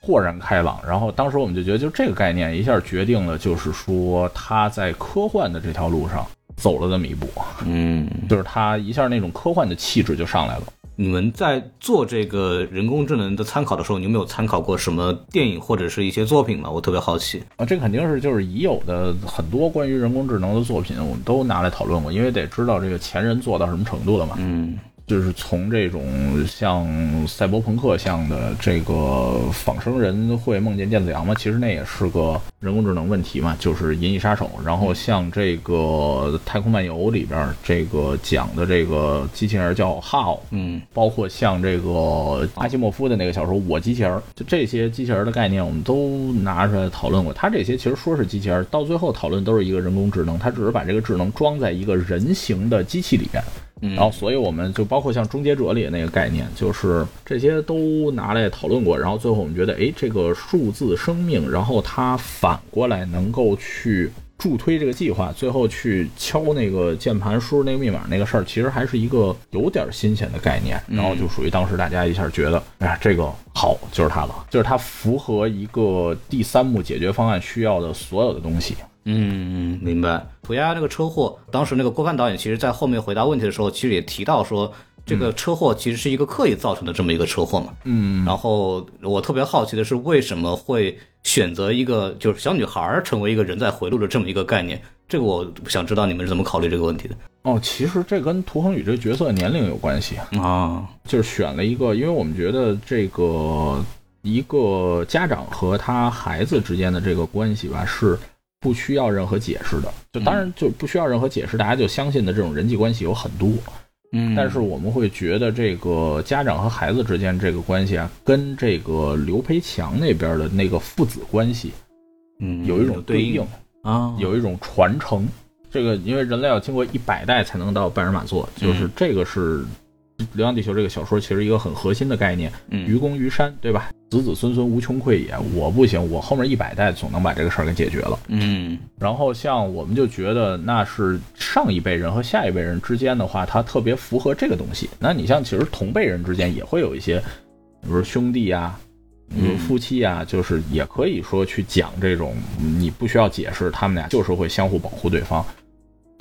Speaker 1: 豁然开朗。然后当时我们就觉得，就这个概念一下决定了，就是说他在科幻的这条路上走了这么一步，
Speaker 2: 嗯，
Speaker 1: 就是他一下那种科幻的气质就上来了。
Speaker 2: 你们在做这个人工智能的参考的时候，你有没有参考过什么电影或者是一些作品吗？我特别好奇
Speaker 1: 啊，这肯定是就是已有的很多关于人工智能的作品，我们都拿来讨论过，因为得知道这个前人做到什么程度了嘛。
Speaker 2: 嗯。
Speaker 1: 就是从这种像赛博朋克像的这个仿生人会梦见电子羊吗？其实那也是个人工智能问题嘛，就是银翼杀手。然后像这个太空漫游里边这个讲的这个机器人叫 How，，
Speaker 2: 嗯，
Speaker 1: 包括像这个阿西莫夫的那个小说《我机器人》，就这些机器人的概念，我们都拿出来讨论过。他这些其实说是机器人，到最后讨论都是一个人工智能，他只是把这个智能装在一个人形的机器里边。然后，所以我们就包括像《终结者》里的那个概念，就是这些都拿来讨论过。然后最后我们觉得，哎，这个数字生命，然后它反过来能够去助推这个计划，最后去敲那个键盘输入那个密码那个事儿，其实还是一个有点新鲜的概念。然后就属于当时大家一下觉得，哎呀，这个好，就是它了，就是它符合一个第三幕解决方案需要的所有的东西。
Speaker 2: 嗯，明白。涂鸦那个车祸，当时那个郭帆导演其实，在后面回答问题的时候，其实也提到说，这个车祸其实是一个刻意造成的这么一个车祸嘛。
Speaker 1: 嗯。
Speaker 2: 然后我特别好奇的是，为什么会选择一个就是小女孩成为一个人在回路的这么一个概念？这个我想知道你们是怎么考虑这个问题的。
Speaker 1: 哦，其实这跟涂恒宇这角色年龄有关系
Speaker 2: 啊，
Speaker 1: 就是选了一个，因为我们觉得这个一个家长和他孩子之间的这个关系吧是。不需要任何解释的，就当然就不需要任何解释，大家就相信的这种人际关系有很多，
Speaker 2: 嗯，
Speaker 1: 但是我们会觉得这个家长和孩子之间这个关系啊，跟这个刘培强那边的那个父子关系，
Speaker 2: 嗯，
Speaker 1: 有一种对
Speaker 2: 应啊，
Speaker 1: 有一种传承。这个因为人类要经过一百代才能到半人马座，就是这个是。《流浪地球》这个小说其实一个很核心的概念，愚公移山，对吧？子子孙孙无穷匮也。我不行，我后面一百代总能把这个事儿给解决了。
Speaker 2: 嗯。
Speaker 1: 然后像我们就觉得那是上一辈人和下一辈人之间的话，它特别符合这个东西。那你像其实同辈人之间也会有一些，比如兄弟啊，比如夫妻啊，就是也可以说去讲这种，你不需要解释，他们俩就是会相互保护对方。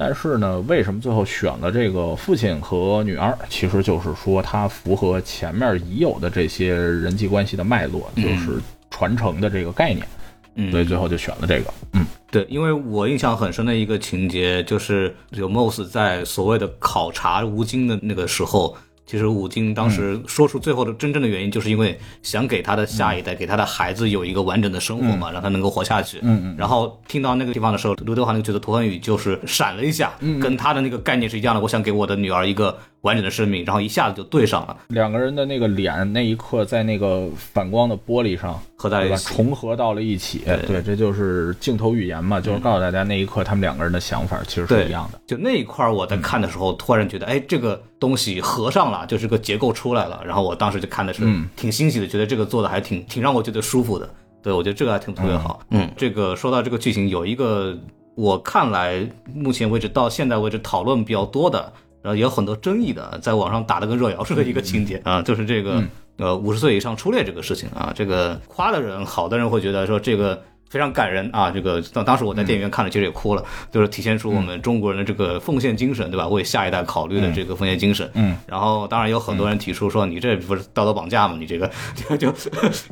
Speaker 1: 但是呢，为什么最后选了这个父亲和女儿？其实就是说，它符合前面已有的这些人际关系的脉络，就是传承的这个概念。
Speaker 2: 嗯，
Speaker 1: 所以最后就选了这个。嗯，
Speaker 2: 对，因为我印象很深的一个情节，就是有 Moss 在所谓的考察吴京的那个时候。其实武京当时说出最后的真正的原因，就是因为想给他的下一代，给他的孩子有一个完整的生活嘛，让他能够活下去。
Speaker 1: 嗯嗯
Speaker 2: 然后听到那个地方的时候，刘德华那个角色涂恒宇就是闪了一下，
Speaker 1: 嗯
Speaker 2: 跟他的那个概念是一样的。我想给我的女儿一个完整的生命，然后一下子就对上了，
Speaker 1: 两个人的那个脸那一刻在那个反光的玻璃上？
Speaker 2: 合在一起。
Speaker 1: 重合到了一起，对，这就是镜头语言嘛，就是告诉大家那一刻他们两个人的想法其实是一样的。
Speaker 2: 就那一块，我在看的时候，突然觉得，哎，这个东西合上了，就是个结构出来了。然后我当时就看的是
Speaker 1: 嗯
Speaker 2: 挺欣喜的，觉得这个做的还挺挺让我觉得舒服的。对，我觉得这个还挺特别好。嗯，这个说到这个剧情，有一个我看来目前为止到现在为止讨论比较多的，然后也有很多争议的，在网上打了个热窑似的一个情节啊，就是这个呃五十岁以上初恋这个事情啊，这个夸的人，好的人会觉得说这个。非常感人啊！这个当当时我在电影院看了，其实也哭了，就是体现出我们中国人的这个奉献精神，对吧？为下一代考虑的这个奉献精神。
Speaker 1: 嗯，
Speaker 2: 然后当然有很多人提出说，你这不是道德绑架吗？你这个 就就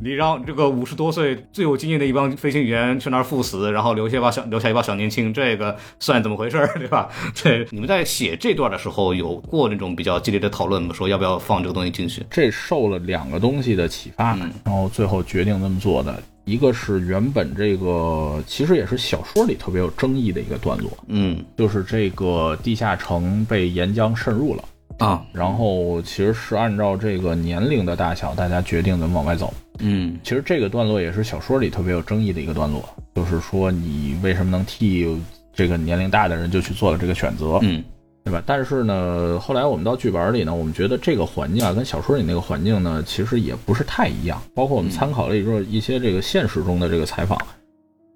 Speaker 2: 你让这个五十多岁最有经验的一帮飞行员去那儿赴死，然后留下一帮小留下一帮小年轻，这个算怎么回事儿，对吧？这你们在写这段的时候有过那种比较激烈的讨论吗？说要不要放这个东西进去？
Speaker 1: 这受了两个东西的启发，
Speaker 2: 嗯
Speaker 1: 然后最后决定这么做的。一个是原本这个其实也是小说里特别有争议的一个段落，
Speaker 2: 嗯。
Speaker 1: 就是这个地下城被岩浆渗入了，
Speaker 2: 啊。
Speaker 1: 然后其实是按照这个年龄的大小，大家决定怎么往外走。
Speaker 2: 嗯。
Speaker 1: 其实这个段落也是小说里特别有争议的一个段落，就是说你为什么能替这个年龄大的人就去做了这个选择，
Speaker 2: 嗯
Speaker 1: 对吧？但是呢，后来我们到剧本里呢，我们觉得这个环境啊，跟小说里那个环境呢，其实也不是太一样。包括我们参考了一个一些这个现实中的这个采访，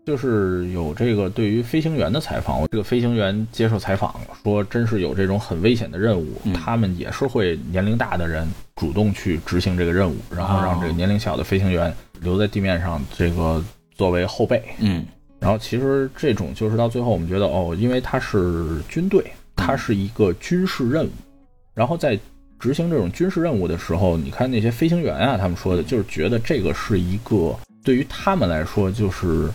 Speaker 1: 就是有这个对于飞行员的采访，这个飞行员接受采访说，真是有这种很危险的任务，
Speaker 2: 嗯
Speaker 1: 他们也是会年龄大的人主动去执行这个任务，然后让这个年龄小的飞行员留在地面上，这个作为后备。
Speaker 2: 嗯
Speaker 1: 然后其实这种就是到最后，我们觉得哦，因为他是军队，它是一个军事任务，然后在执行这种军事任务的时候，你看那些飞行员啊，他们说的就是觉得这个是一个对于他们来说就是。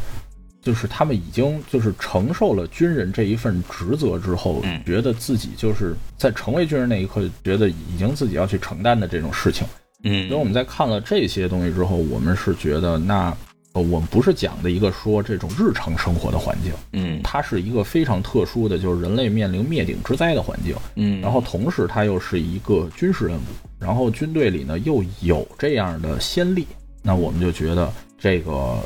Speaker 1: 就是他们已经就是承受了军人这一份职责之后，
Speaker 2: 嗯
Speaker 1: 觉得自己就是在成为军人那一刻，觉得已经自己要去承担的这种事情。
Speaker 2: 嗯
Speaker 1: 所以我们在看了这些东西之后，我们是觉得那，呃，我们不是讲的一个说这种日常生活的环境，
Speaker 2: 嗯
Speaker 1: 它是一个非常特殊的，就是人类面临灭顶之灾的环境。
Speaker 2: 嗯，
Speaker 1: 然后同时它又是一个军事任务，然后军队里呢又有这样的先例，那我们就觉得这个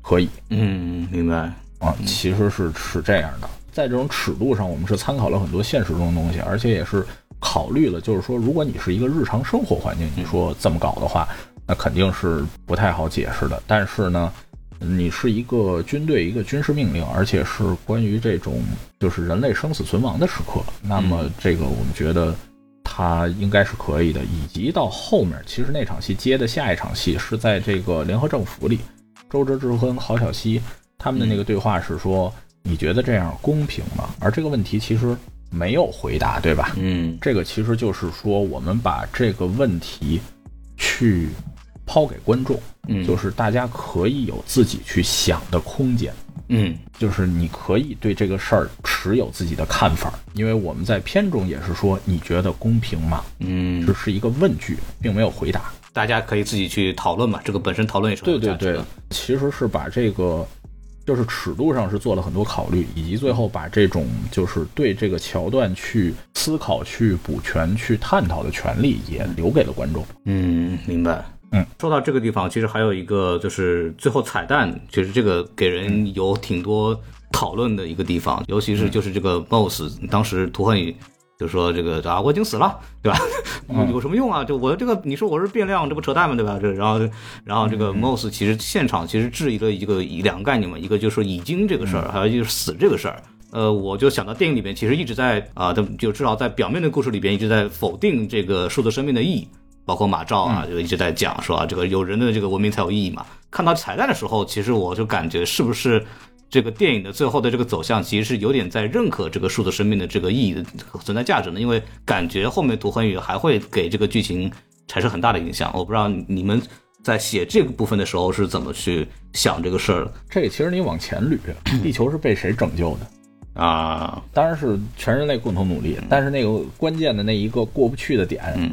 Speaker 1: 可以
Speaker 2: 嗯明白。
Speaker 1: 啊，其实是是这样的。在这种尺度上，我们是参考了很多现实中的东西，而且也是考虑了，就是说，如果你是一个日常生活环境，你说这么搞的话，那肯定是不太好解释的。但是呢，你是一个军队，一个军事命令，而且是关于这种就是人类生死存亡的时刻，那么这个我们觉得它应该是可以的。以及到后面，其实那场戏接的下一场戏是在这个联合政府里，周哲之和郝小西他们的那个对话是说：“你觉得这样公平吗？”而这个问题其实没有回答，对吧？
Speaker 2: 嗯
Speaker 1: 这个其实就是说，我们把这个问题去抛给观众，
Speaker 2: 嗯
Speaker 1: 就是大家可以有自己去想的空间，
Speaker 2: 嗯
Speaker 1: 就是你可以对这个事儿持有自己的看法，因为我们在片中也是说，你觉得公平吗？
Speaker 2: 嗯
Speaker 1: 这，是一个问句，并没有回答。
Speaker 2: 大家可以自己去讨论嘛，这个本身讨论也是很
Speaker 1: 对对对其实是把这个。就是尺度上是做了很多考虑，以及最后把这种就是对这个桥段去思考、去补全、去探讨的权利也留给了观众。
Speaker 2: 嗯，明白。
Speaker 1: 嗯，
Speaker 2: 说到这个地方，其实还有一个就是最后彩蛋，其实这个给人有挺多讨论的一个地方，尤其是就是这个 Moss 当时涂恒宇就说这个啊我已经死了，对吧？
Speaker 1: 嗯
Speaker 2: 有什么用啊？就我这个你说我是变量，这不扯淡吗？对吧？这然后然后这个 Moss 其实现场其实质疑了一个一两个概念嘛，一个就是说已经这个事儿，还有就是死这个事儿。呃，我就想到电影里面其实一直在啊，就就至少在表面的故事里边一直在否定这个数字生命的意义。包括马照啊，就一直在讲说啊，这个有人的这个文明才有意义嘛。看到彩蛋的时候，其实我就感觉是不是这个电影的最后的这个走向，其实是有点在认可这个数字生命的这个意义的存在价值呢？因为感觉后面涂恒宇还会给这个剧情产生很大的影响。我不知道你们在写这个部分的时候是怎么去想这个事儿的
Speaker 1: 这个其实你往前捋，地球是被谁拯救的？
Speaker 2: 啊？
Speaker 1: 当然是全人类共同努力，但是那个关键的那一个过不去的点，
Speaker 2: 嗯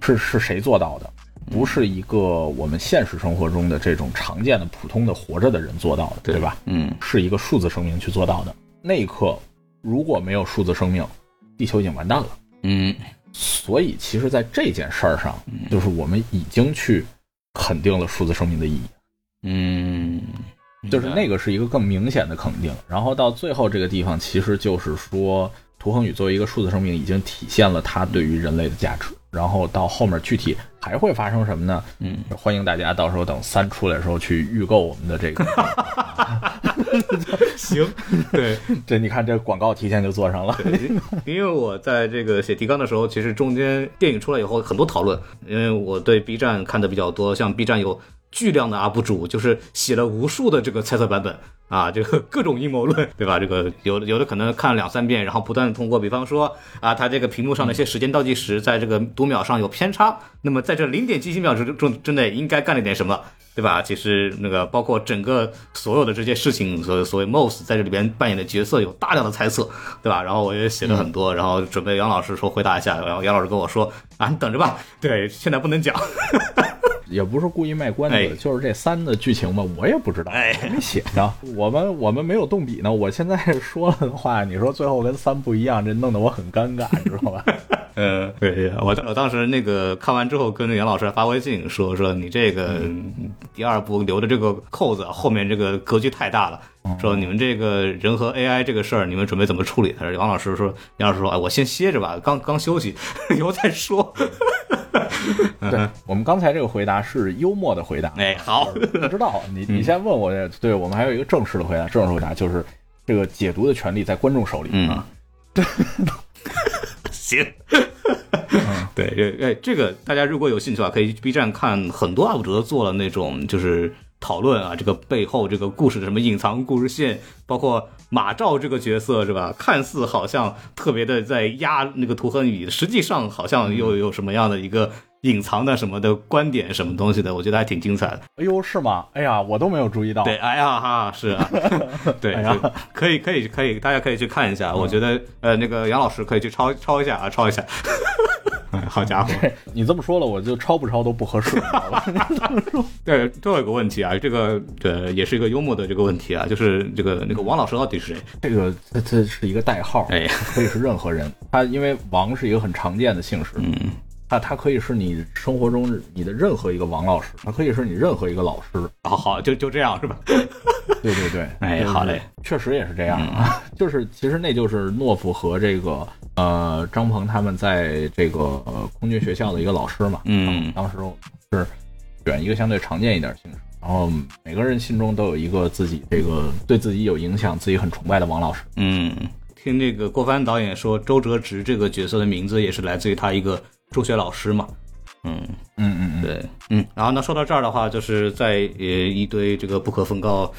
Speaker 1: 是是谁做到的？不是一个我们现实生活中的这种常见的普通的活着的人做到的，对吧？
Speaker 2: 嗯
Speaker 1: 是一个数字生命去做到的。那一刻，如果没有数字生命，地球已经完蛋了。
Speaker 2: 嗯
Speaker 1: 所以，其实，在这件事儿上，就是我们已经去肯定了数字生命的意义，
Speaker 2: 嗯，
Speaker 1: 就是那个是一个更明显的肯定。然后到最后这个地方，其实就是说，涂恒宇作为一个数字生命，已经体现了他对于人类的价值。然后到后面具体还会发生什么呢？
Speaker 2: 嗯，
Speaker 1: 欢迎大家到时候等三出来的时候去预购我们的这个。
Speaker 2: 行，对。
Speaker 1: 这你看，这广告提前就做上了。
Speaker 2: 因为我在这个写提纲的时候，其实中间电影出来以后很多讨论，因为我对 B 站看的比较多，像 B 站有巨量的 UP 主，就是写了无数的这个猜测版本啊，这个各种阴谋论，对吧？这个有的有的可能看了两三遍，然后不断的通过，比方说啊，它这个屏幕上的一些时间倒计时在这个读秒上有偏差，那么在这零点几几秒之中之内应该干了点什么？对吧？其实那个包括整个所有的这些事情，所所谓 Moss 在这里边扮演的角色有大量的猜测，对吧？然后我也写了很多，然后准备杨老师说回答一下，然后杨老师跟我说啊，你等着吧，对，现在不能讲。
Speaker 1: 也不是故意卖关子，
Speaker 2: 哎
Speaker 1: 就是这三的剧情吧，我也不知道，没写着。我们我们没有动笔呢，我现在说了的话，你说最后跟三不一样，这弄得我很尴尬，你知道吧？
Speaker 2: 呃，对，我我当时那个看完之后，跟杨老师发微信说说你这个第二部留的这个扣子后面这个格局太大了，说你们这个人和 AI 这个事儿，你们准备怎么处理？他说王老师说，杨老师说，哎，我先歇着吧，刚刚休息，以后再说。
Speaker 1: 对我们刚才这个回答是幽默的回答，
Speaker 2: 哎，好，
Speaker 1: 不知道你 你先问我，对我们还有一个正式的回答，正式回答就是这个解读的权利在观众手里
Speaker 2: 嗯
Speaker 1: 啊。
Speaker 2: 行。对，这哎，这个大家如果有兴趣的话，可以去 B 站看很多 UP 主都做了那种就是讨论啊，这个背后这个故事的什么隐藏故事线，包括马照这个角色是吧？看似好像特别的在压那个涂恒宇，实际上好像又有什么样的一个隐藏的什么的观点什么东西的，我觉得还挺精彩的。
Speaker 1: 哎呦，是吗？哎呀，我都没有注意到。
Speaker 2: 对，哎呀哈，是啊，对，
Speaker 1: 哎
Speaker 2: 可以可以可以，大家可以去看一下。我觉得呃，那个杨老师可以去抄抄一下啊，抄一下。哎，好家伙！
Speaker 1: 你这么说了，我就抄不抄都不合适？
Speaker 2: 对，最后一个问题啊，这个呃也是一个幽默的这个问题啊，就是这个那个王老师到底是谁？
Speaker 1: 这个这这是一个代号，
Speaker 2: 哎，
Speaker 1: 可以是任何人。他因为王是一个很常见的姓氏，
Speaker 2: 嗯，
Speaker 1: 他他可以是你生活中你的任何一个王老师，他可以是你任何一个老师。
Speaker 2: 好好，就就这样是吧？
Speaker 1: 对 对对，就是
Speaker 2: 哎好嘞，
Speaker 1: 确实也是这样啊。就是其实那就是懦夫和这个呃张鹏他们在这个呃空军学校的一个老师嘛。
Speaker 2: 嗯
Speaker 1: 当时是选一个相对常见一点的姓氏，然后每个人心中都有一个自己这个对自己有影响、自己很崇拜的王老师。
Speaker 2: 嗯，听这个郭帆导演说，周哲直这个角色的名字也是来自于他一个中学老师嘛。嗯，
Speaker 1: 嗯嗯嗯，
Speaker 2: 对，嗯，然后呢，说到这儿的话，就是在呃一堆这个不可奉告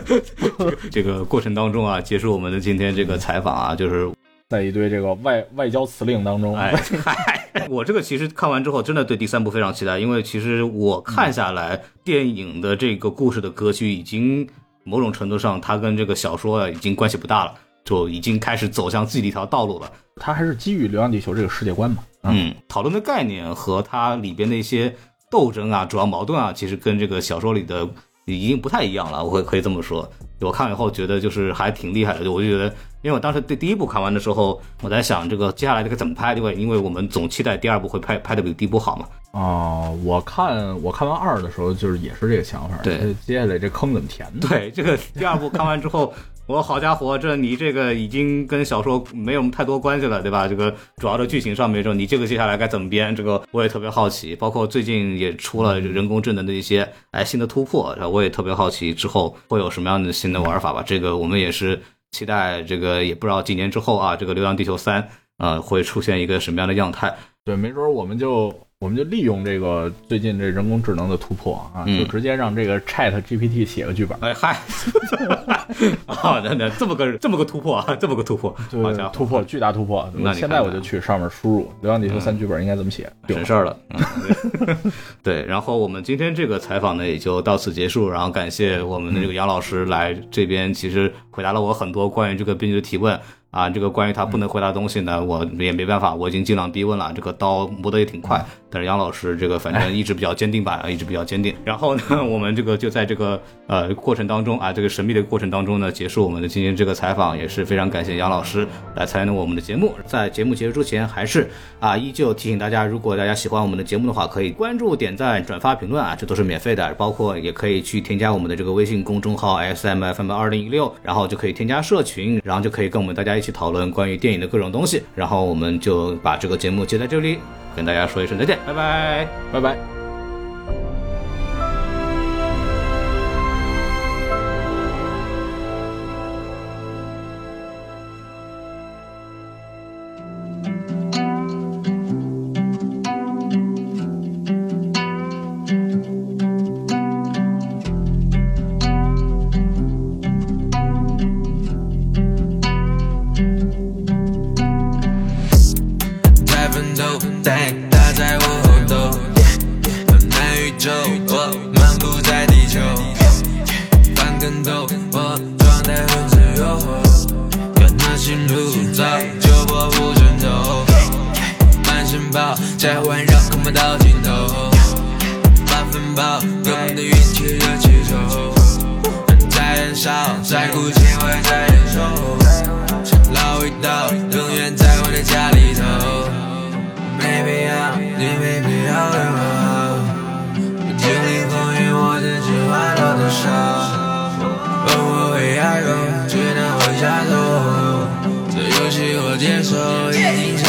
Speaker 2: 这个过程当中啊，结束我们的今天这个采访啊，就是
Speaker 1: 在一堆这个外外交辞令当中，
Speaker 2: 哎，嗨，我这个其实看完之后，真的对第三部非常期待，因为其实我看下来，电影的这个故事的格局已经某种程度上，它跟这个小说啊已经关系不大了，就已经开始走向自己的一条道路了。
Speaker 1: 它还是基于《流浪地球》这个世界观嘛。
Speaker 2: 嗯，讨论的概念和它里边的一些斗争啊、主要矛盾啊，其实跟这个小说里的已经不太一样了。我会可以这么说。我看了以后觉得就是还挺厉害的，我就觉得，因为我当时对第一部看完的时候，我在想这个接下来这个怎么拍，因为因为我们总期待第二部会拍拍的比第一部好嘛。
Speaker 1: 啊、我看我看完二的时候，就是也是这个想法。
Speaker 2: 对
Speaker 1: 接下来这坑怎么填呢？
Speaker 2: 对，这个第二部看完之后，我好家伙，这你这个已经跟小说没有太多关系了，对吧？这个主要的剧情上面，就你这个接下来该怎么编，这个我也特别好奇。包括最近也出了人工智能的一些哎新的突破，然后我也特别好奇之后会有什么样的新的玩法吧。这个我们也是期待，这个也不知道几年之后啊，这个《流浪地球三》呃会出现一个什么样的样态。
Speaker 1: 对，没准儿我们就我们就利用这个最近这人工智能的突破啊，
Speaker 2: 嗯
Speaker 1: 就直接让这个 Chat GPT 写个剧本，
Speaker 2: 哎嗨，啊，那那这么个这么个突破啊，这么个突破，
Speaker 1: 就
Speaker 2: 好家伙，
Speaker 1: 突破巨大突破。
Speaker 2: 那
Speaker 1: 现在我就去上面输入《流浪地球三》剧本应该怎么写，
Speaker 2: 省事儿了。嗯，对。然后我们今天这个采访呢，也就到此结束。然后感谢我们的这个杨老师来这边，其实回答了我很多关于这个编剧的提问。啊，这个关于他不能回答的东西呢，我也没办法，我已经尽量逼问了。这个刀磨得也挺快，但是杨老师这个反正一直比较坚定吧，一直比较坚定。然后呢，我们这个就在这个呃过程当中啊，这个神秘的过程当中呢，结束我们的今天这个采访，也是非常感谢杨老师来参与我们的节目。在节目结束之前，还是啊，依旧提醒大家，如果大家喜欢我们的节目的话，可以关注、点赞、转发、评论啊，这都是免费的。包括也可以去添加我们的这个微信公众号 S M F M 二零一六，然后就可以添加社群，然后就可以跟我们大家一起讨论关于。电影的各种东西，然后我们就把这个节目接在这里，跟大家说一声再见，拜拜，
Speaker 1: 拜拜。
Speaker 3: 在环绕，看不到尽头。八分饱，我们的运气热气球。在燃烧，在哭泣，我也在忍受。老味道，永远在我的家里头。没必要，你没必要对我好。经历风雨，我只知挽留多少。问我为爱够，只能往下走。这游戏我接受，已经。